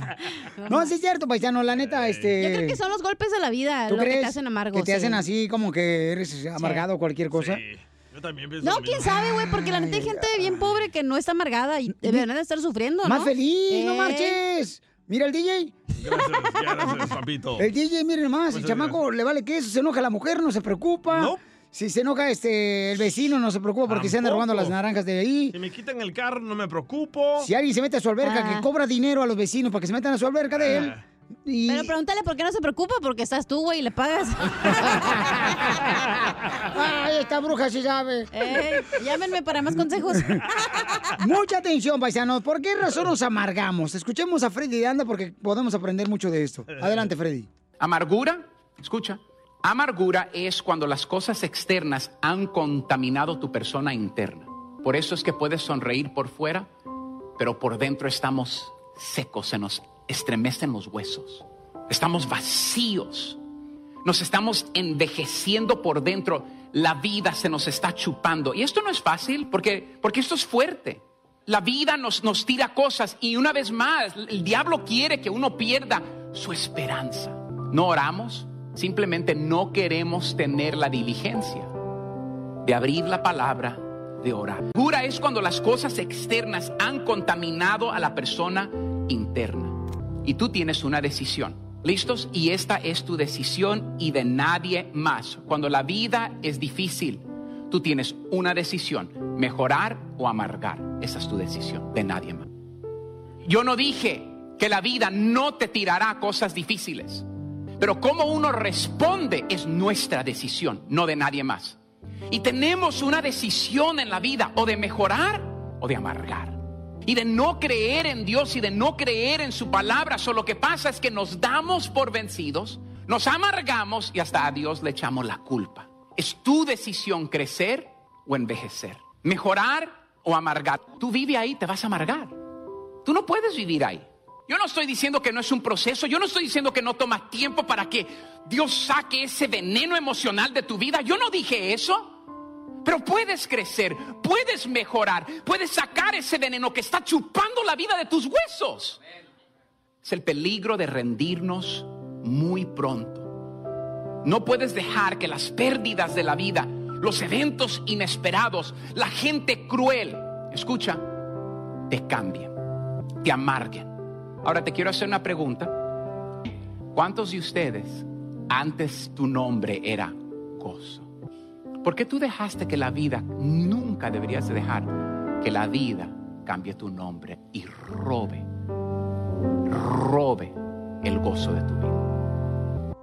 No, sí es cierto, paisano, la neta, este... Yo creo que son los golpes de la vida ¿Tú lo que te hacen amargo. Que te sí. hacen así como que eres amargado o cualquier cosa. Yo también pienso No, quién mismo. sabe, güey, porque la neta hay gente bien pobre que no está amargada y deberían de estar sufriendo, ¿no? Más feliz, no Eh, marches. Mira el DJ. Gracias, gracias, papito. El DJ, miren nomás, el chamaco le vale que eso, se enoja la mujer, no se preocupa. Si se enoja este el vecino, no se preocupa porque se anda robando las naranjas de ahí. Si me quitan el carro, no me preocupo. Si alguien se mete a su alberca, Ah. que cobra dinero a los vecinos para que se metan a su alberca de él. Y... Pero pregúntale por qué no se preocupa, porque estás tú, güey, y le pagas. Ay, esta bruja sí sabe. Ey, llámenme para más consejos. *laughs* Mucha atención, paisanos. ¿Por qué razón nos amargamos? Escuchemos a Freddy de Anda porque podemos aprender mucho de esto. Adelante, Freddy. Amargura, escucha, amargura es cuando las cosas externas han contaminado tu persona interna. Por eso es que puedes sonreír por fuera, pero por dentro estamos secos, se nos estremecen los huesos. Estamos vacíos. Nos estamos envejeciendo por dentro. La vida se nos está chupando. Y esto no es fácil porque, porque esto es fuerte. La vida nos, nos tira cosas y una vez más el diablo quiere que uno pierda su esperanza. No oramos, simplemente no queremos tener la diligencia de abrir la palabra, de orar. Cura es cuando las cosas externas han contaminado a la persona interna. Y tú tienes una decisión. ¿Listos? Y esta es tu decisión y de nadie más. Cuando la vida es difícil, tú tienes una decisión, mejorar o amargar. Esa es tu decisión, de nadie más. Yo no dije que la vida no te tirará cosas difíciles, pero cómo uno responde es nuestra decisión, no de nadie más. Y tenemos una decisión en la vida, o de mejorar o de amargar. Y de no creer en Dios y de no creer en su palabra. Solo lo que pasa es que nos damos por vencidos, nos amargamos y hasta a Dios le echamos la culpa. Es tu decisión crecer o envejecer, mejorar o amargar. Tú vive ahí, te vas a amargar. Tú no puedes vivir ahí. Yo no estoy diciendo que no es un proceso, yo no estoy diciendo que no toma tiempo para que Dios saque ese veneno emocional de tu vida. Yo no dije eso. Pero puedes crecer, puedes mejorar, puedes sacar ese veneno que está chupando la vida de tus huesos. Es el peligro de rendirnos muy pronto. No puedes dejar que las pérdidas de la vida, los eventos inesperados, la gente cruel, escucha, te cambien, te amarguen. Ahora te quiero hacer una pregunta. ¿Cuántos de ustedes antes tu nombre era gozo? ¿Por qué tú dejaste que la vida, nunca deberías de dejar que la vida cambie tu nombre y robe, robe el gozo de tu vida?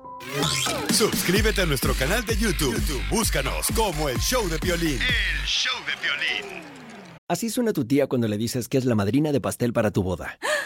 Suscríbete a nuestro canal de YouTube. YouTube, Búscanos como el show de violín. El show de violín. Así suena tu tía cuando le dices que es la madrina de pastel para tu boda.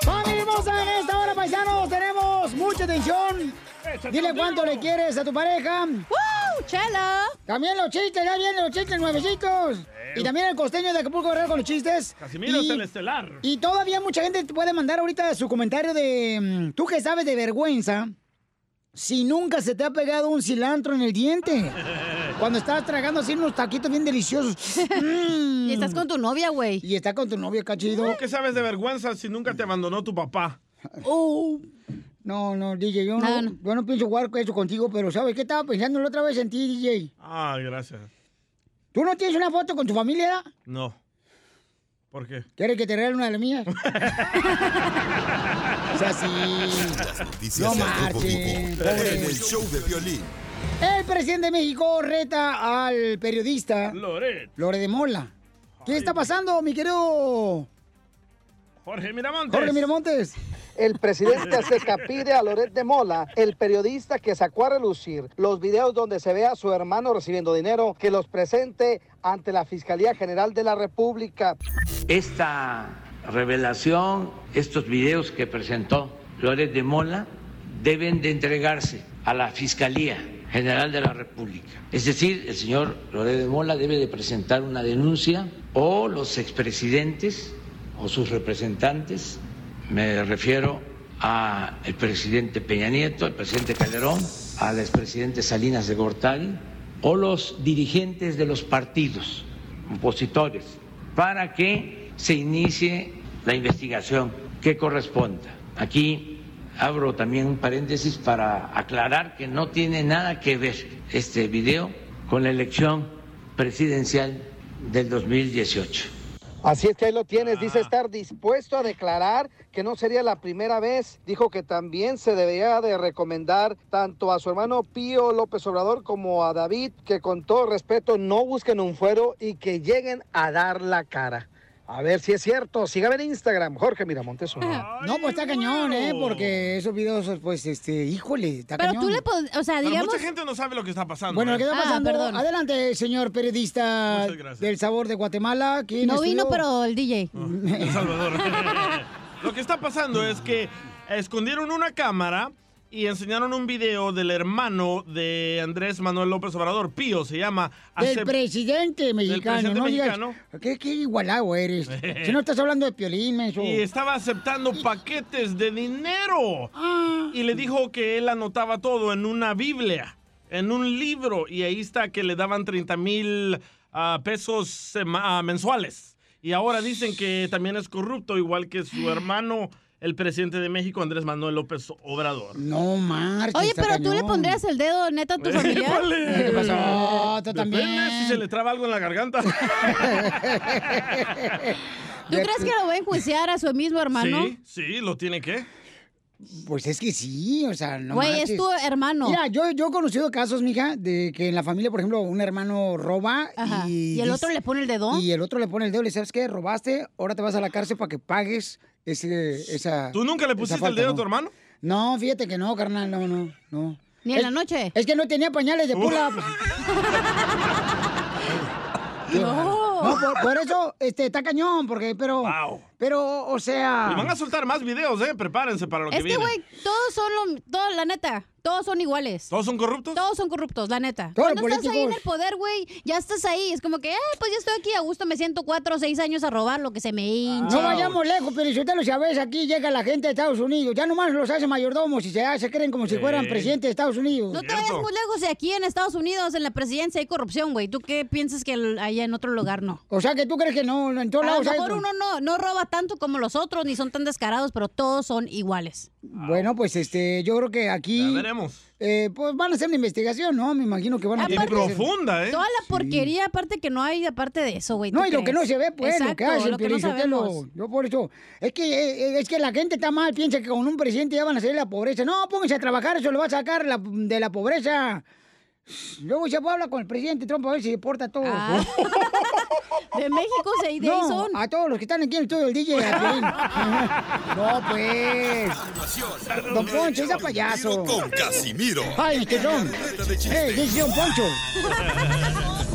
¡Familia hermosa! En esta hora, paisanos, tenemos mucha atención. Dile cuánto le quieres a tu pareja. ¡Woo! ¡Chela! También los chistes, ya vienen los chistes nuevecitos. Y también el costeño de Acapulco Guerrero con los chistes. Casimiro y, Celestelar. y todavía mucha gente te puede mandar ahorita su comentario de... mm, ¿Tú qué sabes de vergüenza? Si nunca se te ha pegado un cilantro en el diente. Cuando estás tragando así unos taquitos bien deliciosos. *laughs* Y estás con tu novia, güey. Y está con tu novia, cachido. ¿Tú qué sabes de vergüenza si nunca te abandonó tu papá? Oh. No, no, DJ, yo no, yo no pienso jugar con eso contigo, pero ¿sabes qué estaba pensando la otra vez en ti, DJ? Ah, gracias. ¿Tú no tienes una foto con tu familia? No. ¿Por qué? ¿Quieres que te regale una de las mías? *laughs* Noticias No del marchen, Rojo Vivo pobre. en el show de violín. El presidente de México reta al periodista Loret. Lore de Mola. ¿Qué está pasando, mi querido Jorge Miramontes. Jorge Miramontes? El presidente Azteca pide a Loret de Mola, el periodista que sacó a relucir los videos donde se ve a su hermano recibiendo dinero, que los presente ante la Fiscalía General de la República. Esta revelación, estos videos que presentó Loret de Mola, deben de entregarse a la Fiscalía General de la República. Es decir, el señor Loret de Mola debe de presentar una denuncia o los expresidentes o sus representantes, me refiero al presidente Peña Nieto, al presidente Calderón, al expresidente Salinas de Gortari, o los dirigentes de los partidos opositores, para que se inicie la investigación que corresponda. Aquí abro también un paréntesis para aclarar que no tiene nada que ver este video con la elección presidencial del 2018. Así es que ahí lo tienes, dice estar dispuesto a declarar que no sería la primera vez. Dijo que también se debería de recomendar tanto a su hermano Pío López Obrador como a David que con todo respeto no busquen un fuero y que lleguen a dar la cara. A ver si es cierto. Sígame en Instagram, Jorge Miramontes. uno. *laughs* No, pues está cañón, ¿eh? Porque esos videos, pues, este, híjole, está Pero cañón. tú le o sea, Pero digamos... mucha gente no sabe lo que está pasando. Bueno, ¿eh? ¿qué está Ah, pasando? perdón. Adelante, señor periodista del sabor de Guatemala. ¿Quién No vino, estudió? pero el DJ. El Salvador. *laughs* *laughs* Lo que está pasando es que escondieron una cámara y enseñaron un video del hermano de Andrés Manuel López Obrador, Pío se llama. Acep- presidente mexicano, presidente no digas- mexicano. ¿Qué, qué igualado eres? *laughs* si no estás hablando de piolín, menso. Y estaba aceptando paquetes de dinero. Y le dijo que él anotaba todo en una Biblia, en un libro. Y ahí está que le daban 30 mil ah, pesos ah, mensuales. Y ahora dicen que también es corrupto, igual que su hermano, el presidente de México, Andrés Manuel López Obrador. No marches. Oye, pero tú le pondrías el dedo neta a tu *laughs* familiar. Épale. ¿Qué pasó? Tú Depende también. si se le traba algo en la garganta. *laughs* ¿Tú crees que lo va a enjuiciar a su mismo hermano? Sí, sí, lo tiene que. Pues es que sí, o sea, no Güey, es tu hermano. Mira, yo, yo he conocido casos, mija, de que en la familia, por ejemplo, un hermano roba Ajá. y... ¿Y el otro le pone el dedo? Y el otro le pone el dedo y le dice, ¿sabes qué? Robaste, ahora te vas a la cárcel para que pagues ese, esa... ¿Tú nunca le pusiste el dedo a tu hermano? No, fíjate que no, carnal, no, no, no. Ni en Es- la noche. Es que no tenía pañales de pula. pues. *laughs* No. No, por, por eso este, está cañón, porque, pero. Pero, o sea... Y van a soltar más videos, ¿eh? Prepárense para lo Es que que, viene. güey, todos son lo, todo, la neta, todos son iguales. ¿Todos son corruptos? Todos son corruptos, la neta. Todos Cuando estás ahí en el políticos. poder, güey, ya estás ahí. Es como que, ah, pues ya estoy aquí a gusto, me siento cuatro o seis años a robar lo que se me hincha. No vayamos lejos, pero si usted lo sabe, aquí llega la gente de Estados Unidos. Ya nomás los hace mayordomos y se, se creen como si fueran Sí. presidentes de Estados Unidos. No te vayas muy lejos de aquí en Estados Unidos, en la presidencia hay corrupción, güey. ¿Tú qué piensas que allá en otro lugar no? O sea, que tú crees que no, en todos A lo lados hay- mejor uno no, no roba tanto como los otros, ni son tan descarados, pero todos son iguales. Bueno, pues este, yo creo que aquí. Ya veremos. eh, pues van a hacer una investigación, ¿no? Me imagino que van a hacer- ¿eh? Toda la porquería, aparte que no hay, aparte de eso, güey. No, ¿tú y lo que crees? no se ve, pues, lo que Exacto, hacen, lo que no sabemos. Yo por eso, es que, eh, es que la gente está mal, piensa que con un presidente ya van a salir de la pobreza. No, pónganse a trabajar, eso lo va a sacar la- de la pobreza. Luego se habla con el presidente Trump a ver si porta todo. Ah. *laughs* De México, se de no, son. a todos los que están aquí en el estudio del DJ. a no, pues. Don Poncho, ese payaso. Con Casimiro. Ay, ¿qué son? ¡Eh, ¿qué es Don Poncho? *laughs* *laughs*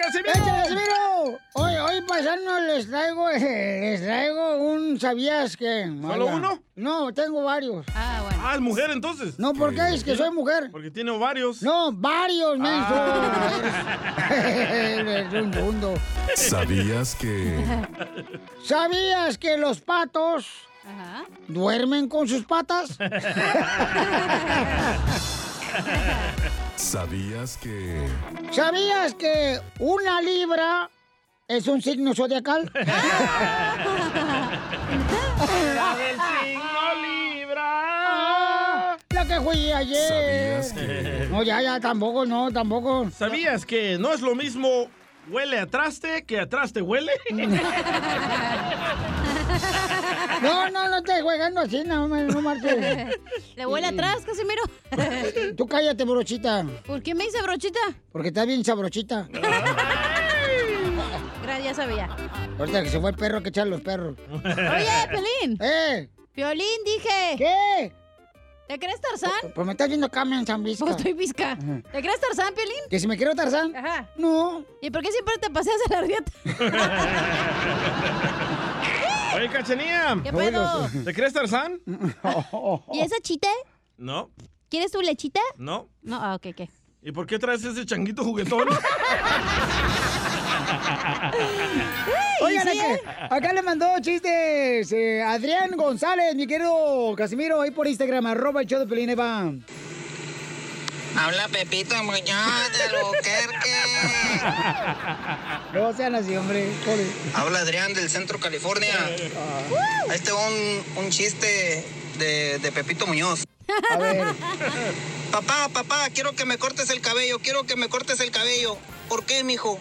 ¡Vamos, Casimiro! ¡Échale, Casimiro! Hoy, hoy paisano les traigo, *laughs* les traigo un ¿sabías que? ¿Solo uno? No, tengo varios. Ah, bueno. Ah, es mujer entonces. No, ¿por qué? Es que soy mujer. Porque tiene varios. No, varios, menso. *laughs* Ah. Eres un mundo. ¿Sabías que... ¿Sabías que los patos duermen con sus patas? *laughs* ¿Sabías que... ¿Sabías que una libra es un signo zodiacal? *laughs* La del signo Libra. La que fui ayer. ¿Sabías que- No, ya, ya, tampoco, no, tampoco. ¿Sabías que no es lo mismo huele a traste que a traste huele? *laughs* *laughs* No, no, no estés jugando así, no, no marches. *laughs* ¿Le huele atrás, Casimiro? *laughs* Tú cállate, brochita. ¿Por qué me dice brochita? Porque está bien sabrochita. Gracias, ya sabía. Ahorita que se fue el perro que echar los perros. Oye, Pelín. ¡Eh! Piolín, dije. ¿Qué? ¿Te crees Tarzán? Pues me estás viendo acá, en San Vizca. Pues estoy visca. ¿Te crees Tarzán, Piolín? ¿Que si me quiero Tarzán? Ajá. No. ¿Y por qué siempre te paseas de la rieta? Oye, Cachanía. ¿Qué pedo? ¿Te crees Tarzán? *laughs* ¿Y esa chita? No, ¿Quieres tu lechita? no. No, ah, ok, ok. ¿Y por qué traes ese changuito juguetón? *laughs* Oigan, sí, acá, ¿eh? acá le mandó chistes eh, Adrián González, mi querido Casimiro, ahí por Instagram, arroba el show de Pelín, ahí va. Habla Pepito Muñoz de Albuquerque. *laughs* No sean así, hombre, joder. Habla Adrián del Centro California. Ahí te va un, un chiste de, de Pepito Muñoz. A ver. Papá, papá, quiero que me cortes el cabello, quiero que me cortes el cabello. ¿Por qué, mijo?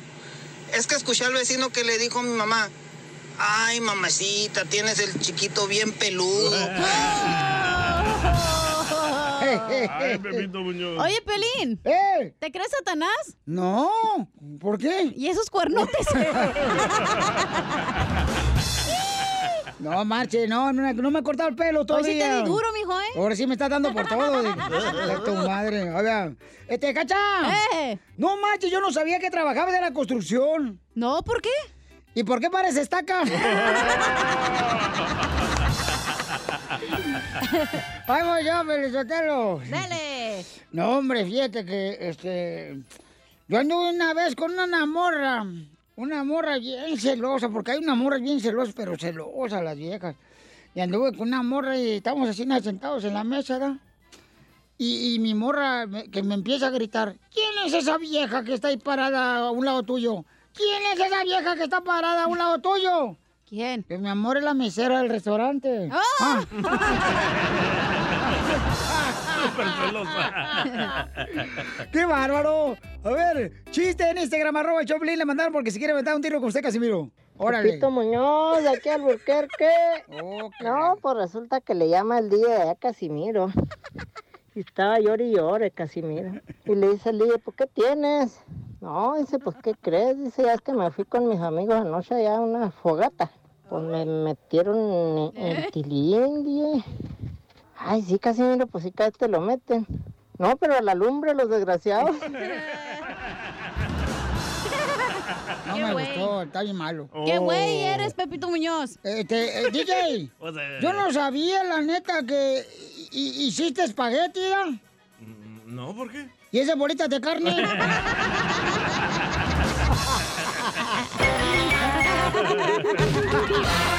Es que escuché al vecino que le dijo a mi mamá, ay, mamacita, tienes el chiquito bien peludo. *laughs* Ay, Pepito Muñoz. Oye, Pelín. ¡Eh! ¿Te crees Satanás? No, ¿por qué? ¿Y esos cuernotes? *laughs* No, marche, no, no, no me he cortado el pelo Hoy todavía. sí te di duro, mijo, ¿eh? Ahora sí me estás dando por todo. de- de tu madre. Oiga, este, cacha. ¡Eh! No manches, yo no sabía que trabajabas en la construcción. No, ¿por qué? ¿Y por qué parece estaca? *laughs* Vamos yo, Felizotelo. Dale. No, hombre, fíjate que, este... Yo anduve una vez con una morra, una morra bien celosa, porque hay una morra bien celosa, pero celosa las viejas. Y anduve con una morra y estábamos así sentados en la mesa, ¿verdad? Y, y mi morra me- que me empieza a gritar, ¿quién es esa vieja que está ahí parada a un lado tuyo? ¿Quién es esa vieja que está parada a un lado tuyo? ¿Quién? Que mi amor es la mesera del restaurante. Ah. Súper *laughs* celosa. ¡Qué bárbaro! A ver, chiste en Instagram, arroba el Choplin, le mandaron porque si quiere meter un tiro con usted, Casimiro. Órale. Pepito Muñoz, de aquí al Burquerque. No, pues resulta que le llama el día de Casimiro. Y estaba llore y llore, Casimiro. Y le dice Lidia, ¿por qué tienes? No, dice, pues, ¿qué crees? Dice, ya es que me fui con mis amigos anoche allá a una fogata. Pues me metieron el tilín, dije. Ay, sí, Casimiro, pues sí, cada vez te lo meten. No, pero a la lumbre, los desgraciados. *laughs* No me gustó, está bien malo. ¿Qué güey eres, Pepito Muñoz? Este, eh, *laughs* DJ, yo no sabía, la neta, que hi- hiciste espagueti, ¿ya? No, ¿por qué? ¿Y esas bolitas de carne? *laughs* you.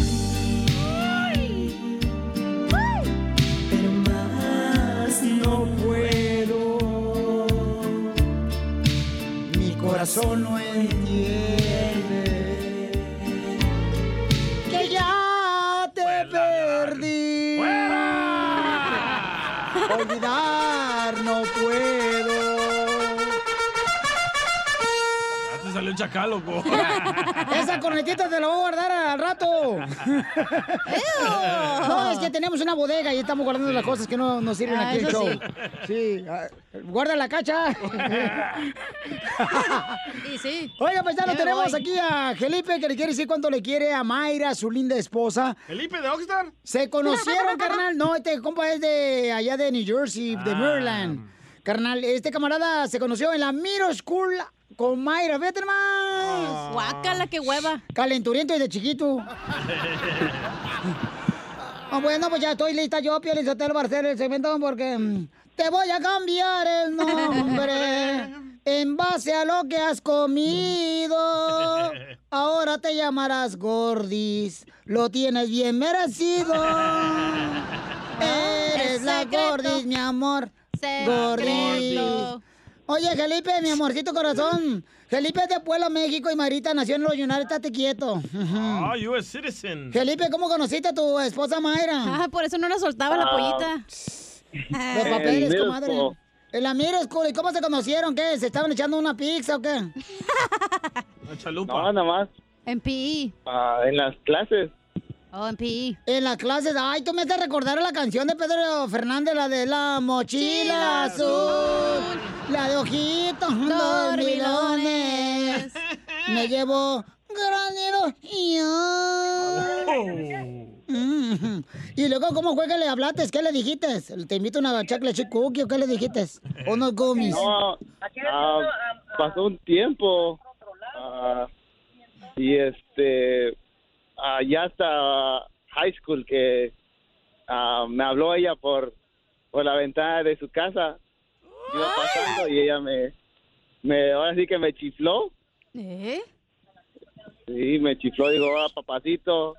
más no puedo. Mi corazón no entiende que ya te perdí. Olvidar chacal, loco. *laughs* Esa cornetita te la voy a guardar al rato. No, es que tenemos una bodega y estamos guardando las cosas que no nos sirven Ah, aquí en el eso show. sí. Sí, ah, guarda la cacha. *laughs* Y sí. Oiga, pues ya lo tenemos voy. aquí a Felipe que le quiere decir cuánto le quiere a Mayra, su linda esposa. ¿Felipe de Oxnard? Se conocieron, carnal. No, este compa es de allá de New Jersey, de Ah. Maryland. Carnal, este camarada se conoció en la Miro School con Mayra. Fíjate más. Guácala, qué hueva. Calenturiento desde chiquito. *laughs* Ah, bueno, pues ya estoy lista yo, Piel Sotelo, para hacer el segmento porque mm, te voy a cambiar el nombre *laughs* en base a lo que has comido. *laughs* Ahora te llamarás Gordis. Lo tienes bien merecido. Eres la. Gordis, mi amor. Gordis. Oye, Felipe, mi amorcito corazón. Felipe es de Puebla, México y Marita nació en los United. Estate quieto. Ah, US citizen. Felipe, ¿cómo conociste a tu esposa Mayra? Ah, por eso no la soltaba la Ah. pollita. Los papeles, comadre. Mira School. ¿Y cómo se conocieron? ¿Qué? ¿Se estaban echando una pizza o qué? *laughs* La chalupa. No, nada más En PI. ah, en las clases. Oh, en PI. En las clases. Ay, tú me haces recordar la canción de Pedro Fernández, la de la mochila azul. La de ojitos dormilones. Me llevo granido y Mm. Y luego, ¿cómo fue que le hablaste? ¿Qué le dijiste? ¿Te invito a una chocolate chip cookie o qué le dijiste? Unos gummies. No, ah, pasó un tiempo. ah, y este, ah, ya hasta high school que ah, me habló ella por, por la ventana de su casa. Iba pasando y ella me, me, ahora sí que me chifló. ¿Eh? Sí, me chifló, digo, ah, papacito.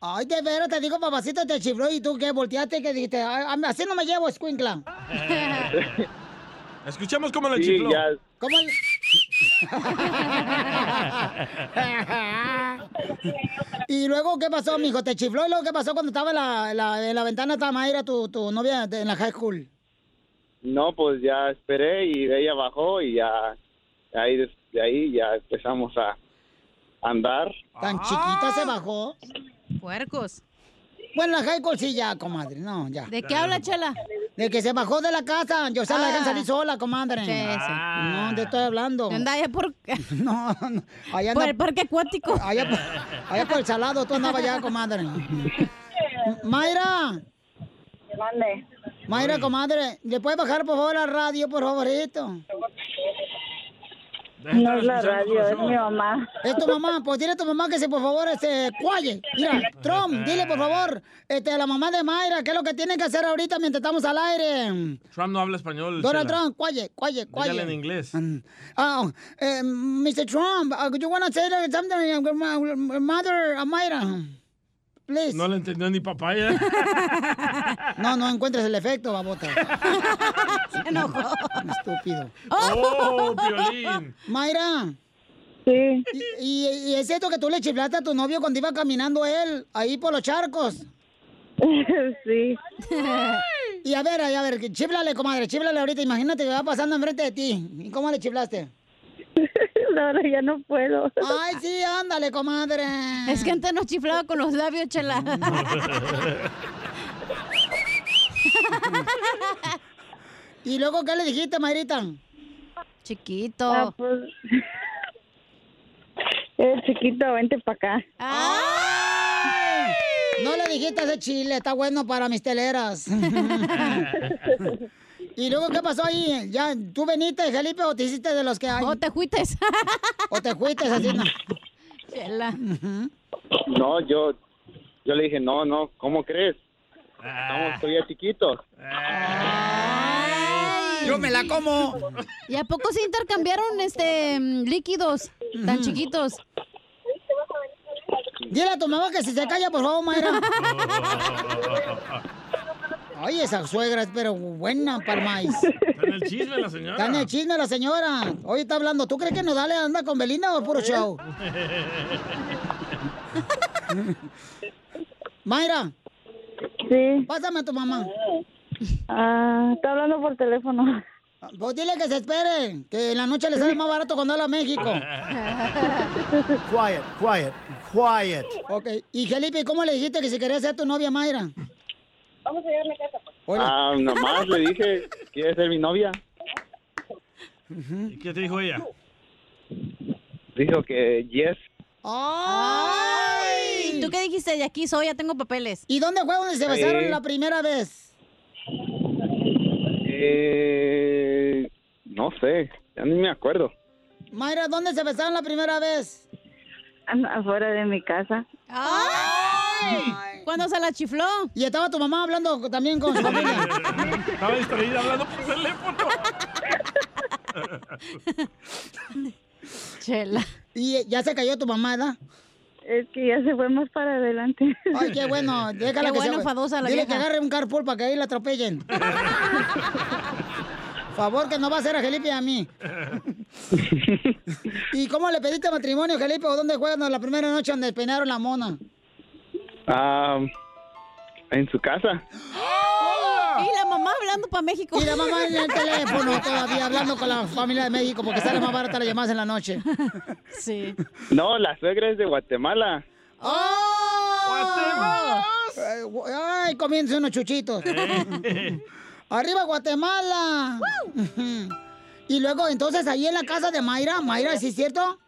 Ay, de veras, te digo, papacito, te chifló y tú que volteaste que dijiste, "Ay, a- así no me llevo, escuincla. *laughs* *laughs* Escuchemos cómo le Sí, chifló. ya. ¿Cómo? le- *laughs* *laughs* ¿Y luego qué pasó, mijo? ¿Te chifló? ¿Y luego qué pasó cuando estaba en la, la- en la ventana estaba Mayra, tu, tu novia en la high school? No, pues ya esperé y ella bajó y ya ahí de ahí ya empezamos a andar. ¿Tan chiquita se bajó? Puercos. Bueno, la high school sí ya, comadre, no, ya. ¿De qué habla, Chela? De que se bajó de la casa. Yo se la dejan Ah. salir sola, comadre. Sí, sí. No, te estoy hablando. Anda allá por... *laughs* No, no. Allá Por anda- el parque acuático. *laughs* Allá por, allá por el salado, tú andabas allá, comadre. Mayra. Mande. Mayra, comadre, ¿le puedes bajar por favor la radio, por favorito? No es la radio, es mi mamá. Es tu mamá, pues dile a tu mamá que se por favor este cualle. Mira, Trump, dile por favor, este a la mamá de Mayra, ¿qué es lo que tienen que hacer ahorita mientras estamos al aire? Trump no habla español. Donald Chela. Trump, cualle, cualle, cualle. Dígale en inglés. Oh, eh, Mr. Trump, uh, you want to say something to my mother, uh, Mayra? Please. No le entendió ni papaya. *laughs* No, no encuentres el efecto, babota. *laughs* Se enojó. Estúpido. ¡Oh, Piolín! Mayra. Sí. ¿Y, y, y es cierto que tú le chiflaste a tu novio cuando iba caminando él, ahí por los charcos? *laughs* Sí. Y a ver, a ver, chiflale, comadre, chiflale ahorita. Imagínate que va pasando enfrente de ti. ¿Y cómo le chiflaste? Ahora ya no puedo. Ay, sí, ándale, comadre. Es que antes nos chiflaba con los labios, Chela. *laughs* ¿Y luego qué le dijiste, Mayrita? Chiquito. Ah, pues... Eh, chiquito, vente para acá. ¡Ay! No le dijiste ese chile, está bueno para mis teleras. *laughs* ¿Y luego qué pasó ahí? ¿Ya tú veniste, Felipe, o te hiciste de los que hay? O te fuites. O te fuiste, así no. Chela. No, yo yo le dije, no, no, ¿cómo crees? Estamos todavía chiquitos. Yo me la como. ¿Y a poco se intercambiaron este mm, líquidos tan chiquitos? Dile a tu mamá que si se calla, por favor, Mayra. *laughs* Ay, esa suegra es pero buena para el maíz. Está en el chisme la señora. Está en el chisme la señora. Hoy está hablando. ¿Tú crees que Nodale anda con Belinda o puro show? *laughs* Mayra. Sí. Pásame a tu mamá. Ah, está hablando por teléfono. Pues dile que se espere, que en la noche le sale más barato cuando habla a México. *laughs* Quiet, quiet, quiet. Ok, y Felipe, ¿cómo le dijiste que si quería ser tu novia, Mayra? Vamos a llevarme a casa. Ah, nomás le dije, ¿quieres ser mi novia? ¿Y qué te dijo ella? Dijo que yes. ¡Ay! ¿Tú qué dijiste? De aquí soy, ya tengo papeles. ¿Y dónde fue donde se besaron la primera vez? Eh, no sé, ya ni me acuerdo. Mayra, ¿dónde se besaron la primera vez? Afuera de mi casa. ¡Ay! ¿Cuándo se la chifló? Y estaba tu mamá hablando también con su *laughs* familia. Estaba distraída hablando por teléfono. *laughs* Chela. Y ya se cayó tu mamá, ¿verdad? Es que ya se fue más para adelante. Ay, qué bueno. *laughs* Déjala Qué que bueno, se... enfadosa la Dile vieja. que agarre un carpool para que ahí la atropellen. Favor que no va a ser a Felipe y a mí. ¿Y cómo le pediste matrimonio, Felipe? ¿O dónde cuando la primera noche donde peinaron la mona? Ah, en su casa. Y la mamá hablando para México. Y la mamá en el teléfono todavía hablando con la familia de México porque sale más barata la llamada en la noche. Sí. No, la suegra es de Guatemala. ¡Oh! Eh, gu- ¡Ay, comienza unos chuchitos! ¡Arriba Guatemala! y luego, entonces, ahí en la casa de Mayra, Mayra, ¿sí es cierto?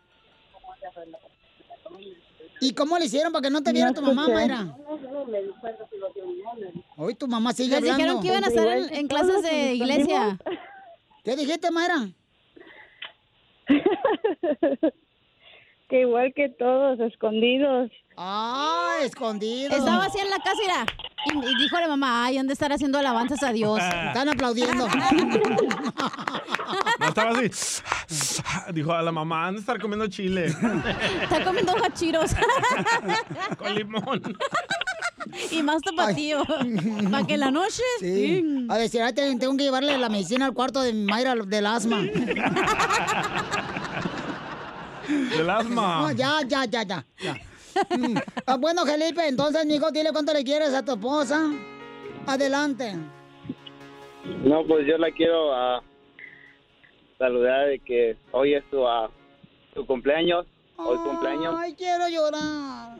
¿Y cómo le hicieron para que no te viera tu mamá, Mayra? Hoy tu mamá sigue Les hablando. dijeron que iban a estar en, en clases de iglesia. ¿Qué dijiste, Mayra? *laughs* Que igual que todos, escondidos. ¡Ah, escondidos! Estaba así en la casa, mira. Y, y dijo a la mamá, ay, han de estar haciendo alabanzas a Dios. *laughs* Están aplaudiendo. No estaba así. Dijo a la mamá, han de estar comiendo chile. Está comiendo hachiros. *laughs* Con limón. y más tapatío. Para que en la noche. Sí. A decir, tengo que llevarle la medicina al cuarto de Mayra del asma. *laughs* Del asma. No, ya, ya, ya, ya. ya. Mm. Ah, bueno, Felipe, entonces, mijo, dile cuánto le quieres a tu esposa. Adelante. No, pues yo la quiero ah, saludar de que hoy es su, ah, su cumpleaños, hoy cumpleaños, Ay, quiero llorar.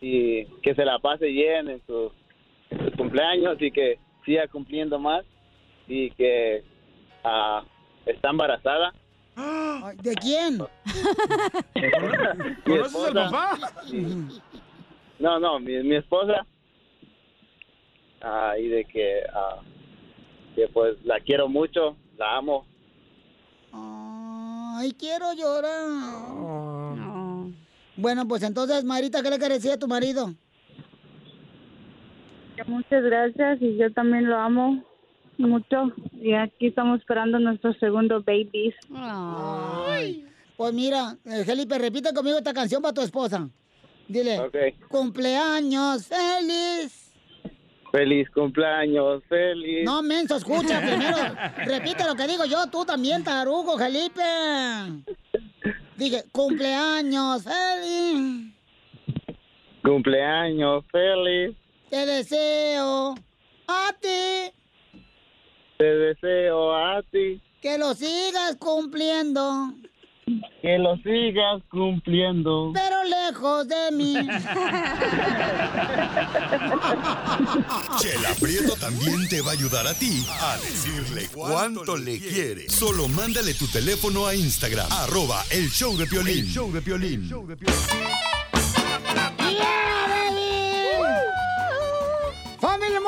y que se la pase bien en su, en su cumpleaños y que siga cumpliendo más y que ah, está embarazada. ¿De quién? Mi *laughs* ¿Conoces al esposa- papá? No, no, mi, mi esposa. Ah, y de que, ah, que pues la quiero mucho, la amo. Ay, quiero llorar. Bueno, pues entonces, Marita, ¿qué le decir a tu marido? Muchas gracias y yo también lo amo mucho. Y aquí estamos esperando nuestro segundo babies. Pues mira, eh, Felipe, repite conmigo esta canción para tu esposa. Dile, cumpleaños feliz. Feliz cumpleaños, feliz. No, menso, escucha *laughs* primero. Repite lo que digo yo, tú también, tarugo, Felipe. Dije, cumpleaños feliz. Cumpleaños, feliz. Te deseo a ti Te deseo a ti que lo sigas cumpliendo, que lo sigas cumpliendo. pero lejos de mí. *laughs* Chela Prieto también te va a ayudar a ti a decirle cuánto le quiere. Solo mándale tu teléfono a Instagram, arroba el show de Piolín. El show de Piolín. Familia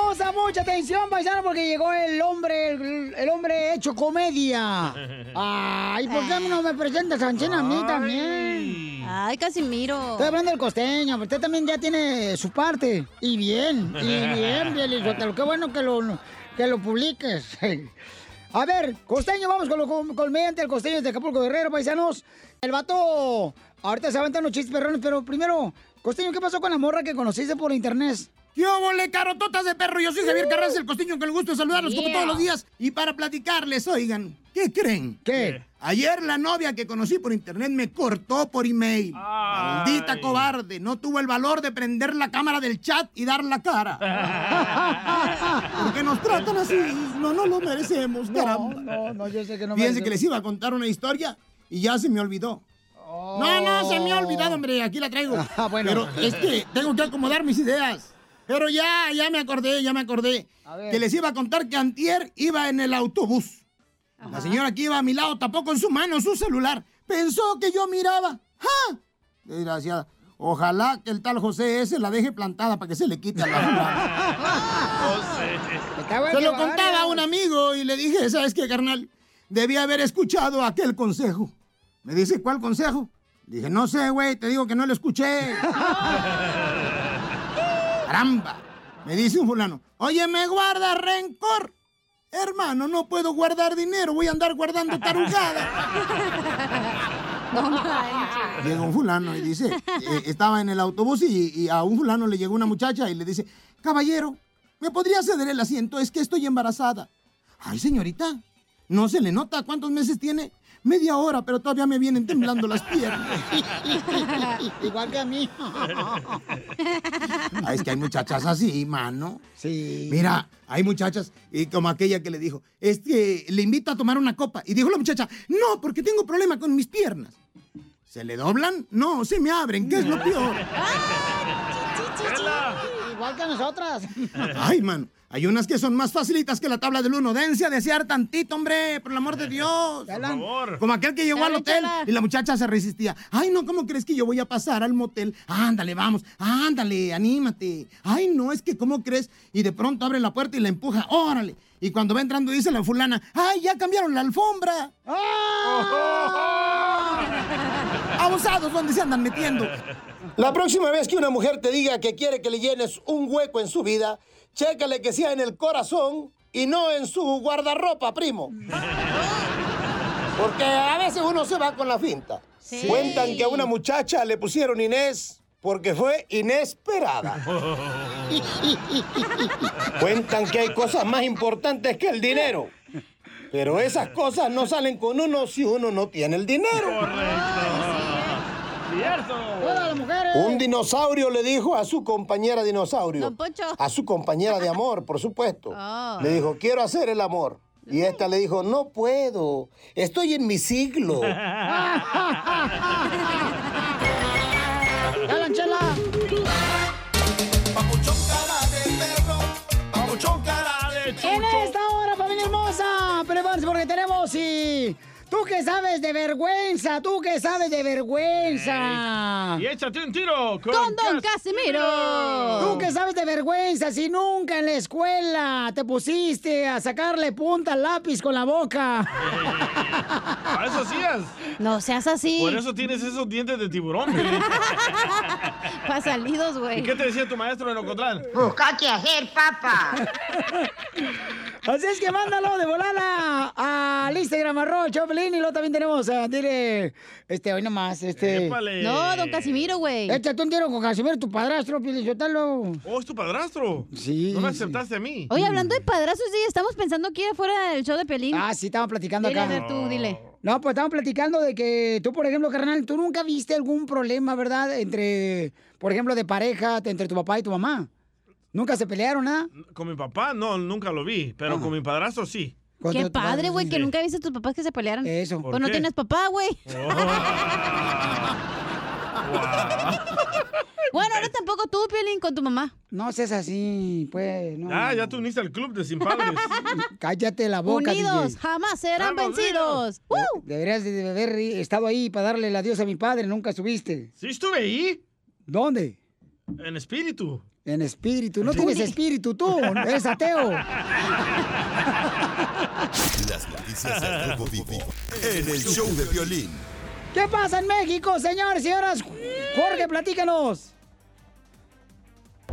hermosa, mucha atención, paisano, porque llegó el hombre, el, el hombre hecho comedia. *laughs* Ay, ¿por qué no me presentas a Anchina a mí también? Ay, Casimiro. Estoy hablando del costeño, pero usted también ya tiene su parte. Y bien, y *laughs* bien, Pielizotelo. Qué bueno que lo, que lo publiques. *laughs* A ver, costeño, vamos con lo con, con mediante el costeño de Acapulco Guerrero, paisanos. El vato, ahorita se aventan los chistes perrones, pero primero, costeño, ¿qué pasó con la morra que conociste por internet? ¿Qué óvole, carototas de perro? Yo soy Javier Carranza, el costeño, con el gusto de saludarlos como todos los días. Y para platicarles, oigan, ¿qué creen? ¿Qué? Ayer la novia que conocí por internet me cortó por email. Maldita cobarde, no tuvo el valor de prender la cámara del chat y dar la cara. *laughs* ¿Por qué nos tratan así? No, no lo merecemos, caramba. No, no, yo sé que no Fíjense merecemos. que les iba a contar una historia y ya se me olvidó. No, no, se me ha olvidado, hombre, aquí la traigo. *laughs* Ah, bueno. Pero es que tengo que acomodar mis ideas. Pero ya, ya me acordé, ya me acordé. Que les iba a contar que antier iba en el autobús. La señora que iba a mi lado tapó con su mano su celular. Pensó que yo miraba. ¡Ja! Desgraciada. Ojalá que el tal José ese la deje plantada para que se le quite a la. *laughs* Se lo contaba a un amigo y le dije, ¿sabes qué, carnal? Debía haber escuchado aquel consejo. Me dice, ¿cuál consejo? Dije, no sé, güey, te digo que no lo escuché. *laughs* Caramba. Me dice un fulano, oye, ¿me guarda rencor? Hermano, no puedo guardar dinero, voy a andar guardando *laughs* tarugada. Llega un fulano y dice, eh, estaba en el autobús y, y a un fulano le llegó una muchacha y le dice, caballero, ¿me podría ceder el asiento? Es que estoy embarazada. Ay, señorita, no se le nota cuántos meses tiene. Media hora, pero todavía me vienen temblando las piernas. *laughs* Igual que a mí. Ah, es que hay muchachas así, mano. Sí. Mira, hay muchachas, y como aquella que le dijo, es que le invito a tomar una copa. Y dijo la muchacha, no, porque tengo problema con mis piernas. ¿Se le doblan? No, se me abren, ¿qué es lo peor? Igual que nosotras. *laughs* Ay, mano, hay unas que son más facilitas que la tabla del uno. Dense a desear tantito, hombre, por el amor de Dios. Por favor. Como aquel que llegó al hotel Chela. y la muchacha se resistía. Ay, no, ¿cómo crees que yo voy a pasar al motel? Ándale, vamos, ándale, anímate. Ay, no, es que, ¿cómo crees? Y de pronto abre la puerta y la empuja, órale. Y cuando va entrando dice la fulana, ay, ya cambiaron la alfombra. *laughs* Abusados, ¿dónde se andan metiendo? La próxima vez que una mujer te diga que quiere que le llenes un hueco en su vida, chécale que sea en el corazón y no en su guardarropa, primo. Porque a veces uno se va con la finta. Sí. Cuentan que a una muchacha le pusieron Inés porque fue inesperada. *laughs* Cuentan que hay cosas más importantes que el dinero. Pero esas cosas no salen con uno si uno no tiene el dinero. Todas las mujeres. Un dinosaurio le dijo a su compañera dinosaurio. Don Poncho. A su compañera de amor, por supuesto. Oh. Le dijo, quiero hacer el amor. Y esta le dijo, no puedo, estoy en mi siglo. *laughs* ¡Dale, Chela! Papuchón cara de chucho. En esta hora, familia hermosa, prepárense porque tenemos y... Tú que sabes de vergüenza, tú que sabes de vergüenza. Y échate un tiro con, Con Don Casimiro. Tú que sabes de vergüenza, si nunca en la escuela te pusiste a sacarle punta al lápiz con la boca. A eso hacías. No seas así. Por eso tienes esos dientes de tiburón, Piolín. *laughs* Pa' salidos, güey. ¿Y qué te decía tu maestro en Ocotlán? Busca qué hacer, papá. *laughs* Así es que mándalo de volada al Instagram arroba Y luego también tenemos a dile, este, hoy nomás, este. Épale. No, don Casimiro, güey. Échate un tiro con Casimiro, tu padrastro, Pielichotalo. Oh, es tu padrastro. Sí. No me aceptaste a mí. Oye, hablando de padrastros, sí, estamos pensando que ir afuera del show de Pelín. Ah, sí, estamos platicando Dile, acá. a ver, tú, dile. No, pues estamos platicando de que tú, por ejemplo, carnal, tú nunca viste algún problema, ¿verdad? Entre, por ejemplo, de pareja, entre tu papá y tu mamá. Nunca se pelearon, ¿ah? Con mi papá, no, nunca lo vi. Pero con mi padrastro, sí. Qué padre, güey, que nunca viste a tus papás que se pelearan. Eso. ¿Por Pues no qué? tienes papá, güey. *laughs* Bueno, ahora tampoco tú, Piolín, con tu mamá. No seas así, pues. No. Ah, ya te uniste al club de sin padres. *laughs* Cállate la boca, Unidos, DJ. jamás serán Vamos, vencidos. De- Deberías de haber estado ahí para darle el adiós a mi padre, nunca estuviste. Sí, estuve ahí. ¿Dónde? En espíritu. En espíritu. No tienes espíritu tú, eres ateo. *laughs* Las noticias del Rojo Vivo en el show de violín. ¿Qué pasa en México, señores y señoras? Jorge, platícanos.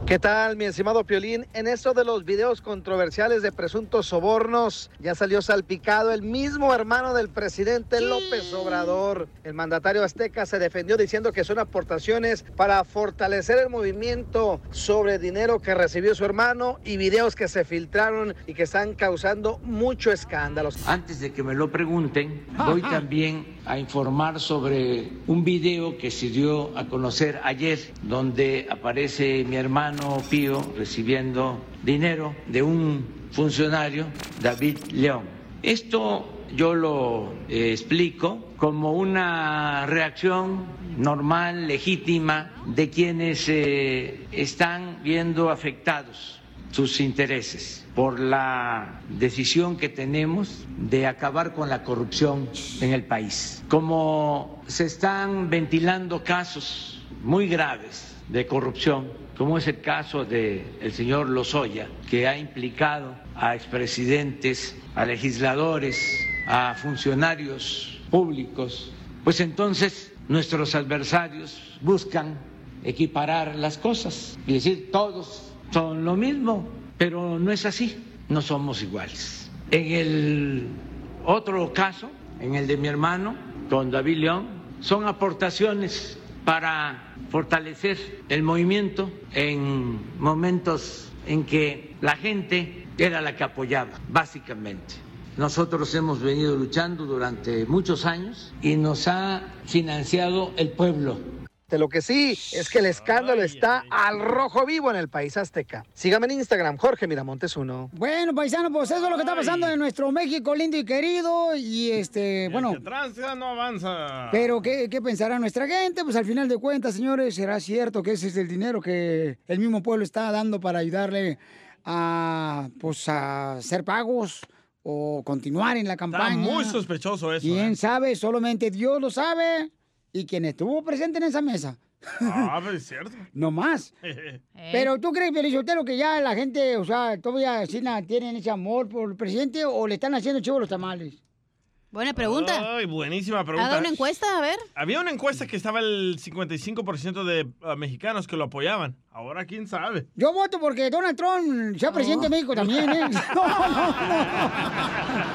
¿Qué tal, mi estimado Piolín? En eso de los videos controversiales de presuntos sobornos, ya salió salpicado el mismo hermano del presidente López Obrador. El mandatario azteca se defendió diciendo que son aportaciones para fortalecer el movimiento sobre dinero que recibió su hermano y videos que se filtraron y que están causando mucho escándalo. Antes de que me lo pregunten, voy también a informar sobre un video que se dio a conocer ayer, donde aparece mi hermano Pío recibiendo dinero de un funcionario, David León. Esto yo lo eh, explico como una reacción normal, legítima, de quienes eh, están viendo afectados sus intereses por la decisión que tenemos de acabar con la corrupción en el país. Como se están ventilando casos muy graves de corrupción, como es el caso del el señor Lozoya, que ha implicado a expresidentes, a legisladores, a funcionarios públicos, pues entonces nuestros adversarios buscan equiparar las cosas y decir todos son lo mismo, pero no es así, no somos iguales. En el otro caso, en el de mi hermano, con David León, son aportaciones para fortalecer el movimiento en momentos en que la gente era la que apoyaba, básicamente. Nosotros hemos venido luchando durante muchos años y nos ha financiado el pueblo. De lo que sí es que el escándalo está al rojo vivo en el país azteca. Sígame en Instagram, Jorge Miramontes uno. Bueno, paisano, pues eso es lo que está pasando en nuestro México lindo y querido. Y este, bueno, Que no avanza. pero ¿qué, ¿qué pensará nuestra gente? Pues al final de cuentas, señores, será cierto que ese es el dinero que el mismo pueblo está dando para ayudarle a, pues, a hacer pagos o continuar en la Está campaña. muy sospechoso eso. ¿Quién ¿eh? sabe? Solamente Dios lo sabe. Y quien estuvo presente en esa mesa. Ah, *laughs* pero es cierto. No más. *laughs* Pero tú crees, Felizotero, que ya la gente, o sea, todavía sí, na- tienen ese amor por el presidente o le están haciendo chivo los tamales? Buena pregunta. Ay, buenísima pregunta. Haga una encuesta, a ver. Había una encuesta que estaba el 55% de ah, mexicanos que lo apoyaban. Ahora quién sabe. Yo voto porque Donald Trump sea presidente de México también, ¿eh? *laughs* No, no, no.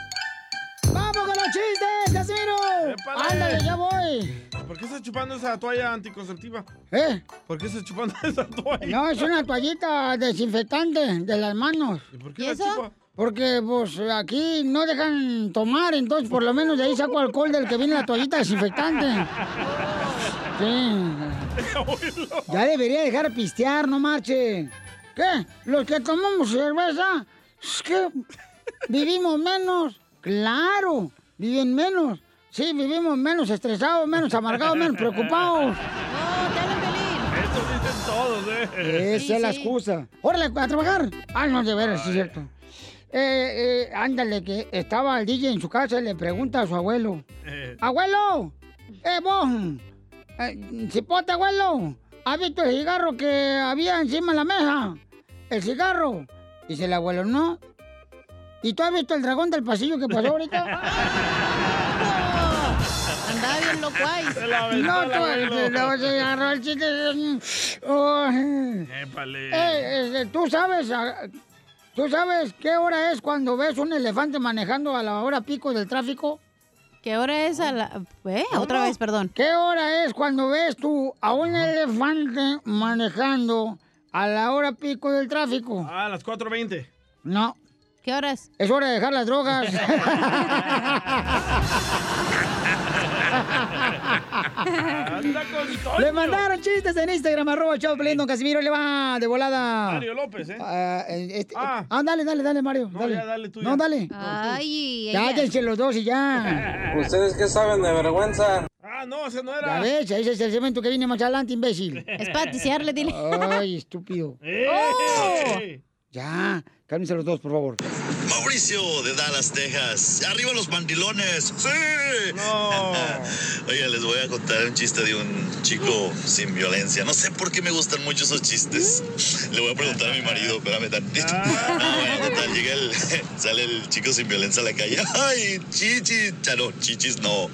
¡Ándale, ya voy! ¿Por qué estás chupando esa toalla anticonceptiva? ¿Eh? ¿Por qué estás chupando *laughs* esa toalla? No, es una toallita desinfectante de las manos. ¿Y por qué la chupa? Porque, pues, aquí no dejan tomar, entonces por lo menos de ahí saco alcohol del que viene la toallita desinfectante. Sí. Ya debería dejar de pistear, no marche. ¿Qué? ¿Los que tomamos cerveza? Es que vivimos menos. Claro, viven menos. Sí, vivimos menos estresados, menos amargados, menos preocupados. *laughs* Eso dicen todos, ¿eh? Esa es la excusa. ¡Órale, a trabajar! Ah, no, de veras, sí es cierto. Eh, eh, ándale, que estaba el DJ en su casa y le pregunta a su abuelo. ¡Abuelo! ¡Eh, vos! Eh, ¡Cipote, abuelo! ¿Has visto el cigarro que había encima de la mesa? ¿El cigarro? Dice el abuelo, no. ¿Y tú has visto el dragón del pasillo que pasó ahorita? *laughs* Andaba bien loco ahí. No, tú, no, se agarró el chiste. Oh. Eh, eh, ¿Tú sabes, tú sabes qué hora es cuando ves un elefante manejando a la hora pico del tráfico? ¿Qué hora es a la...? ¿Eh? Otra vez, perdón. ¿Qué hora es cuando ves tú a un elefante manejando a la hora pico del tráfico? Ah, a las 4.20. No. ¿Qué hora es? Es hora de dejar las drogas. *laughs* *laughs* Anda con Toño. Le mandaron chistes en Instagram, arroba Piolín, don Casimiro, le va de volada. Mario López, ¿eh? Ah, eh, este- ah, dale, dale, dale, Mario. dale. ya, dale tú No, ya. dale. Ay, ella. Cállense los dos y ya. *laughs* ¿Ustedes qué saben de vergüenza? Ah, no, ese no Ya era. ves, ese es el cemento que viene más adelante, imbécil. Es para ticiarle, dile. Ay, estúpido. *laughs* ¡Oh! Ya, cálmense los dos, por favor. Mauricio de Dallas, Texas. Arriba los mandilones. Sí. Oiga, *laughs* les voy a contar un chiste de un chico sin violencia. No sé por qué me gustan mucho esos chistes. Le voy a preguntar a mi marido, espérame tantito. No, bueno, total, llega el, *laughs* sale el chico sin violencia a la calle. Ay, chichis. Ya no, chichis no.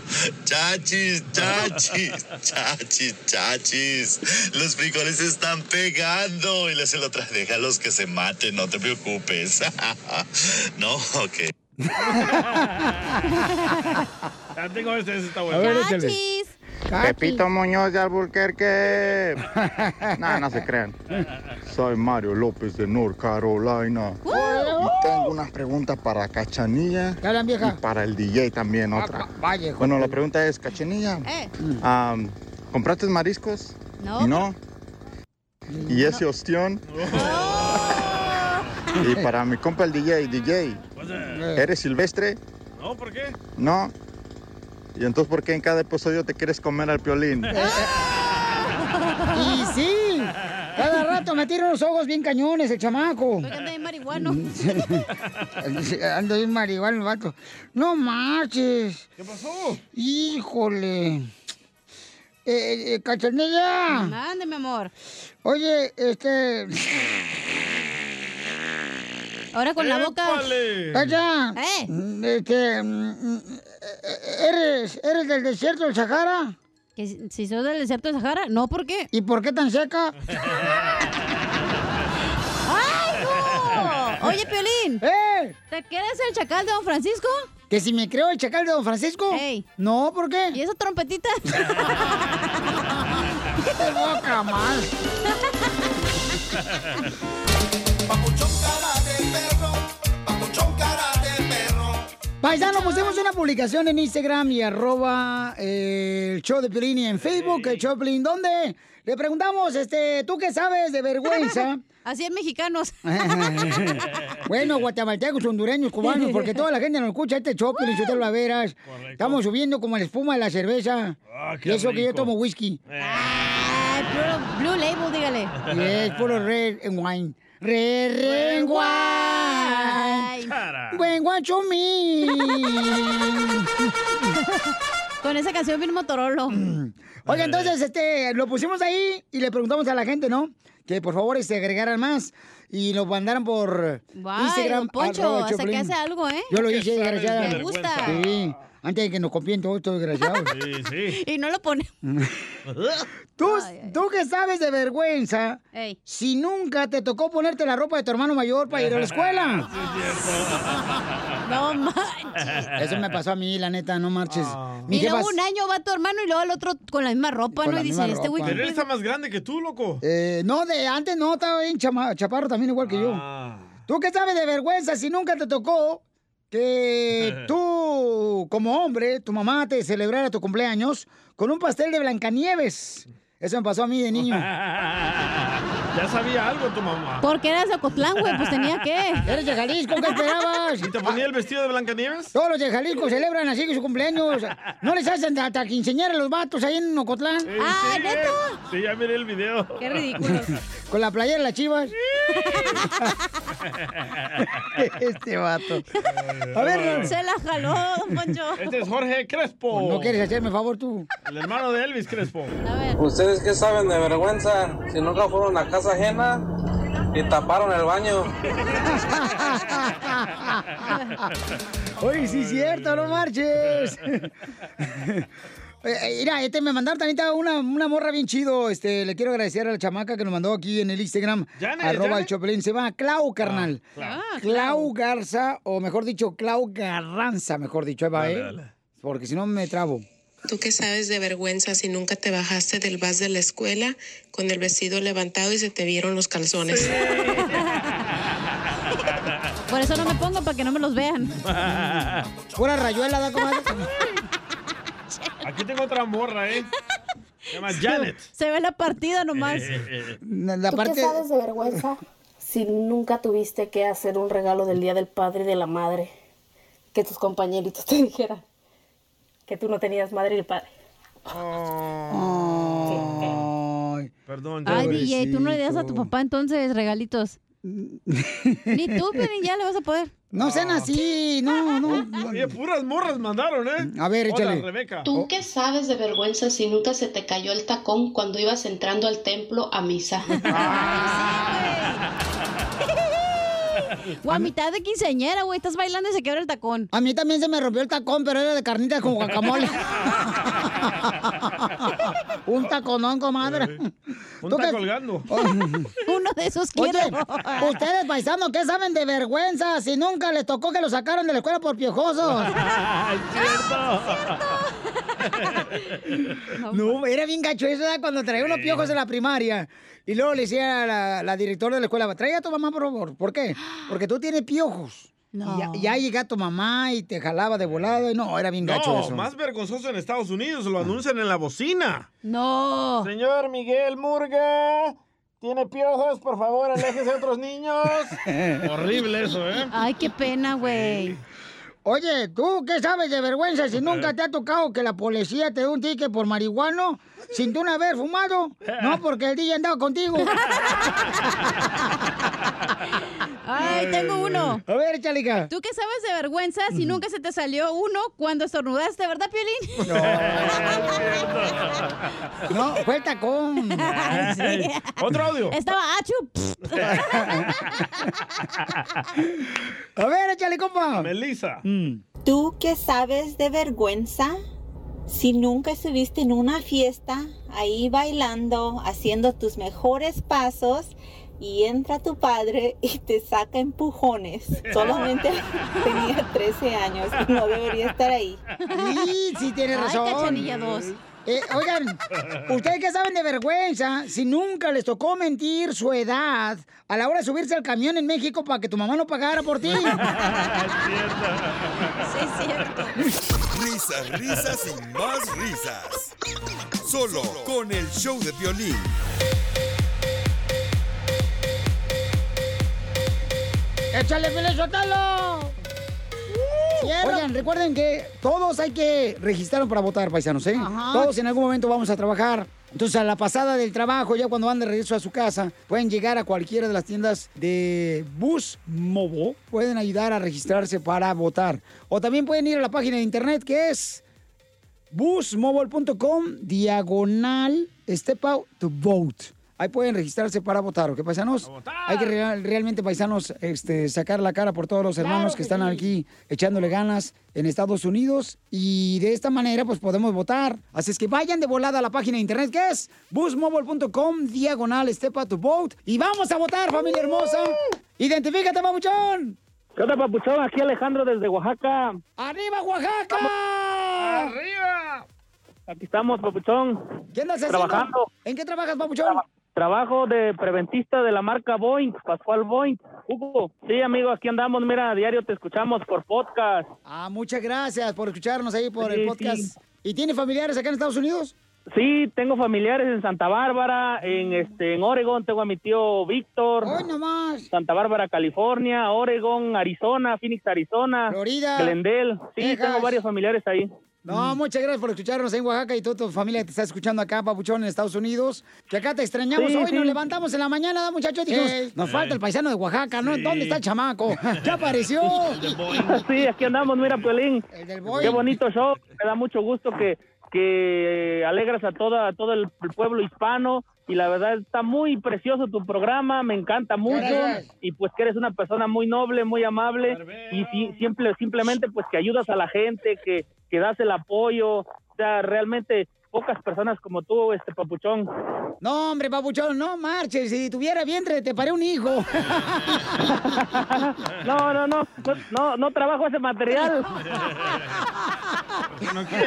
Chachis, chachis, *laughs* chachis, chachis. Los frijoles se están pegando. Y le hace la otra, déjalos que se maten, no te preocupes. *laughs* no, ok. Ya tengo este, ese está bueno. A ver, échale. Pepito Muñoz de Alburquerque. no, no se crean. Soy Mario López de North Carolina. Y tengo unas preguntas para Cachanilla y para el DJ también otra. Ah, Vaya, hijo. Bueno, la pregunta es, Cachanilla, Eh. ¿compraste mariscos? No. ¿Y no? ¿Y ese ostión? Y para mi compa el DJ, DJ, ¿eres silvestre? No, ¿por qué? No. ¿Y entonces por qué en cada episodio te quieres comer al piolín? *laughs* Y sí, cada rato me tira los ojos bien cañones el chamaco. Oiga, *laughs* anda bien marihuano. Ando bien marihuana el vato. No marches. ¿Qué pasó? Híjole. Eh, eh, cachanilla. Mande, mi amor. Oye, este. Ahora con la boca. Cacha. Eh. Este. mm, mm, ¿Eres, ¿Eres del desierto del Sahara? ¿Que si- sos del desierto de Sahara? No, ¿por qué? ¿Y por qué tan seca? *laughs* ¡Ay, no! Oye, Piolín. ¡Eh! ¿Te quieres el chacal de Don Francisco? ¿Que si me creo el chacal de Don Francisco? Ey. No, ¿por qué? ¿Y esa trompetita? *laughs* ¡Qué boca más! *laughs* Paisano, pusimos una publicación en Instagram y arroba eh, el show de Piolín y en Facebook, el show de Piolín, donde le preguntamos, este, ¿tú qué sabes de vergüenza? *laughs* Así en mexicanos. *laughs* bueno, guatemaltecos, hondureños, cubanos, porque toda la gente nos escucha este show, Piolín, Sotelo, la veras. Estamos subiendo como la espuma de la cerveza. Ah, y eso que yo tomo whisky. Ay, puro Blue Label, dígale. Y es puro red and wine. Red, red wine. Ay. Cara. Buen guacho mí. *laughs* Con esa canción bien Motorolo. *clears throat* Oiga, entonces, este, lo pusimos ahí y le preguntamos a la gente, ¿no? Que por favor se agregaran más y nos mandaran por Guay, Instagram. don Poncho, hasta que hace algo, ¿eh? Yo lo ¿Qué hice, desgraciada. Me gusta. Sí. Antes de que nos copien todos estos desgraciados. *laughs* Sí, sí. Y no lo pone. *laughs* ¿Tú, tú que sabes de vergüenza, Ey. si nunca te tocó ponerte la ropa de tu hermano mayor para ir a la escuela. *laughs* No manches. Eso me pasó a mí, la neta, no marches. Mi Y luego jefa- un año va tu hermano y luego el otro con la misma ropa, Con ¿no? Y dice, este güey. Pero él está más grande que tú, loco. Eh, no, de antes no, estaba bien chama- chaparro también, igual que yo. ¿Tú qué sabes de vergüenza si nunca te tocó que tú, como hombre, tu mamá te celebrara tu cumpleaños con un pastel de Blancanieves? Eso me pasó a mí de niño. *laughs* ya sabía algo tu mamá. Porque eras de Ocotlán, güey, pues tenía que. *laughs* Eres de Jalisco, ¿qué esperabas? ¿Y te ponía el vestido de Blancanieves? Todos los de Jalisco celebran así que su cumpleaños. No les hacen hasta quinceañera a los vatos ahí en Ocotlán. Ah, sí. Sí, ya miré el video. Qué ridículo. *laughs* Con la playera de las chivas. *laughs* este vato. A ver, Se la jaló, don Poncho. Este es Jorge Crespo. ¿no quieres hacerme favor tú? El hermano de Elvis Crespo. A ver. ¿Ustedes qué saben de vergüenza si nunca fueron a casa ajena y taparon el baño? *laughs* Oye, sí es cierto, no marches. *laughs* Eh, Mira, este me mandaron también una, una morra bien chido. Este, le quiero agradecer a la chamaca que nos mandó aquí en el Instagram. Janet, arroba Janet. el Chopelín. Se llama Clau, carnal. Ah, Clau Garza, o mejor dicho, Clau Garranza, mejor dicho. Ahí va, Dale, ¿eh? dale. Porque si no me trabo. ¿Tú qué sabes de vergüenza si nunca te bajaste del bus de la escuela con el vestido levantado y se te vieron los calzones? Por eso no me pongo para que no me los vean. Pura rayuela, da comadre. Aquí tengo otra morra, ¿eh? Se llama Janet. Se ve la partida nomás. La ¿Tú parte. qué sabes de vergüenza si nunca tuviste que hacer un regalo del Día del Padre y de la Madre? Que tus compañeritos te dijeran que tú no tenías madre ni padre. Ay, Perdón, Ay, Janet. DJ, tú no le das a tu papá entonces regalitos. Ni tú, *laughs* Piolín, ya le vas a poder. No sean así, no, no. Oye, puras morras mandaron, ¿eh? A ver, échale. Rebeca. ¿Tú qué sabes de vergüenza si nunca se te cayó el tacón cuando ibas entrando al templo a misa? *laughs* *laughs* O a mitad de quinceañera, güey, estás bailando y se quebra el tacón. A mí también se me rompió el tacón, pero era de carnitas con guacamole. *laughs* *laughs* Un taconón, comadre. Un ¿Tú está qué- colgando. *laughs* Uno de esos Oye, quiero. ustedes, paisanos, ¿qué saben de vergüenza si nunca les tocó que lo sacaron de la escuela por piojosos? *laughs* No, era bien gacho eso ¿verdad? cuando traía unos piojos en la primaria. Y luego le decía a la, la directora de la escuela, trae a tu mamá, por favor. ¿Por qué? Porque tú tienes piojos. No. Y ya, ya llega tu mamá y te jalaba de volado. Y no, era bien gacho No, eso. más vergonzoso en Estados Unidos, lo anuncian en la bocina. No. Señor Miguel Murga, ¿tiene piojos? Por favor, aléjese a otros niños. *laughs* Horrible eso, ¿eh? Ay, qué pena, güey. Oye, ¿tú qué sabes de vergüenza si nunca te ha tocado que la policía te dé un ticket por marihuano sin tú no haber fumado? No, porque el día andaba contigo. *laughs* Ay, tengo uno. A ver, chalica. ¿Tú qué sabes de vergüenza si nunca se te salió uno cuando estornudaste, verdad, Piolín? No, fue el tacón. *laughs* Sí. Otro audio. Estaba achu. *laughs* A ver, échale, compa. Melissa. ¿Tú qué sabes de vergüenza? Si nunca estuviste en una fiesta, ahí bailando, haciendo tus mejores pasos, y entra tu padre y te saca empujones. Solamente *laughs* tenía 13 años y no debería estar ahí. Sí, sí tiene Ay, razón. Cachanilla dos. Eh, oigan, ¿ustedes qué saben de vergüenza si nunca les tocó mentir su edad a la hora de subirse al camión en México para que tu mamá no pagara por ti? *laughs* Sí, es cierto. *laughs* Risas, risas y más risas. Solo con el show de violín. ¡Échale, Pelé, suéltalo! Oigan, recuerden que todos hay que registrarnos para votar, paisanos, ¿eh? Ajá. Todos en algún momento vamos a trabajar. Entonces, a la pasada del trabajo, ya cuando van de regreso a su casa, pueden llegar a cualquiera de las tiendas de Bus Movo. Pueden ayudar a registrarse para votar. O también pueden ir a la página de internet que es busmobile.com diagonal step out to vote. Ahí pueden registrarse para votar, ¿ok, paisanos? Hay que real- realmente, paisanos, este, sacar la cara por todos los hermanos que, están aquí echándole ganas en Estados Unidos y de esta manera pues podemos votar. Así es que vayan de volada a la página de internet que es busmobile.com diagonal step up to vote y vamos a votar, familia hermosa. Identifícate, papuchón. ¿Qué onda, papuchón? Aquí Alejandro desde Oaxaca. ¡Arriba, Oaxaca! ¡Arriba! Aquí estamos, papuchón. ¿Qué andas haciendo? Trabajando. ¿En qué trabajas, papuchón? Trabajo de preventista de la marca Boeing, Pascual Boeing. Hugo. Sí, amigo, aquí andamos. Mira, a diario te escuchamos por podcast. Ah, muchas gracias por escucharnos ahí por Sí, el podcast. sí. ¿Y tiene familiares acá en Estados Unidos? Sí, tengo familiares en Santa Bárbara, en este, en Oregon, tengo a mi tío Víctor. Santa Bárbara, California, Oregon, Arizona, Phoenix, Arizona. Florida. Glendale. Sí, Texas. tengo varios familiares ahí. No, muchas gracias por escucharnos en Oaxaca y toda tu familia que te está escuchando acá, papuchón, en Estados Unidos. Que acá te extrañamos. Sí, Hoy sí. nos levantamos en la mañana, ¿da, muchachos? Dijimos, nos falta el paisano de Oaxaca, ¿no? ¿Dónde está el chamaco? *laughs* ¡Ya apareció! Sí, aquí andamos, mira, Piolín. Boeing. Qué bonito show. Me da mucho gusto que, que alegras a, toda, a todo el, el pueblo hispano. Y la verdad está muy precioso tu programa, me encanta mucho. Gracias. Y pues que eres una persona muy noble, muy amable. Y si- siempre, simplemente pues que ayudas a la gente, que, que das el apoyo. O sea, realmente pocas personas como tú, este papuchón. No, hombre, papuchón, no marches. Si tuviera vientre, te paré un hijo. *laughs* No, no, no, no, no, no trabajo ese material. *laughs*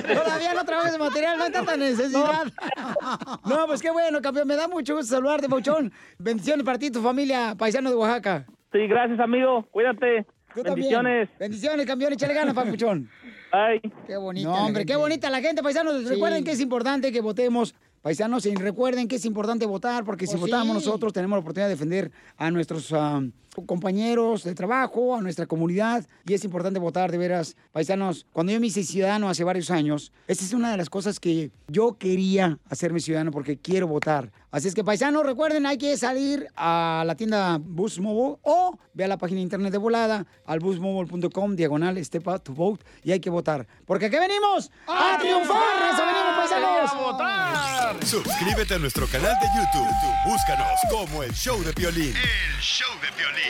Todavía no trabajo ese material, no hay tanta necesidad. *laughs* No, pues qué bueno, campeón. Me da mucho gusto saludarte, papuchón. Bendiciones para ti y tu familia, paisano de Oaxaca. Sí, gracias, amigo. Cuídate. Tú también. Bendiciones. Bendiciones, campeón. Échale ganas, papuchón. Ay. Qué bonita. No, hombre, qué bonita la gente, paisanos. Recuerden que es importante que votemos. Paisanos, y recuerden que es importante votar, porque si Pues votamos nosotros tenemos la oportunidad de defender a nuestros ah, compañeros de trabajo, a nuestra comunidad, y es importante votar, de veras. Paisanos, cuando yo me hice ciudadano hace varios años, esa es una de las cosas que yo quería hacerme ciudadano porque quiero votar. Así es que, paisanos, recuerden, hay que salir a la tienda Bus Mobile o ve a la página de internet de volada al busmobile.com, diagonal, step up to vote, y hay que votar. Porque aquí venimos a, triunfar. Eso venimos, paisanos. ¡A votar! Suscríbete a nuestro canal de YouTube. Búscanos como El Show de Violín. El show de violín.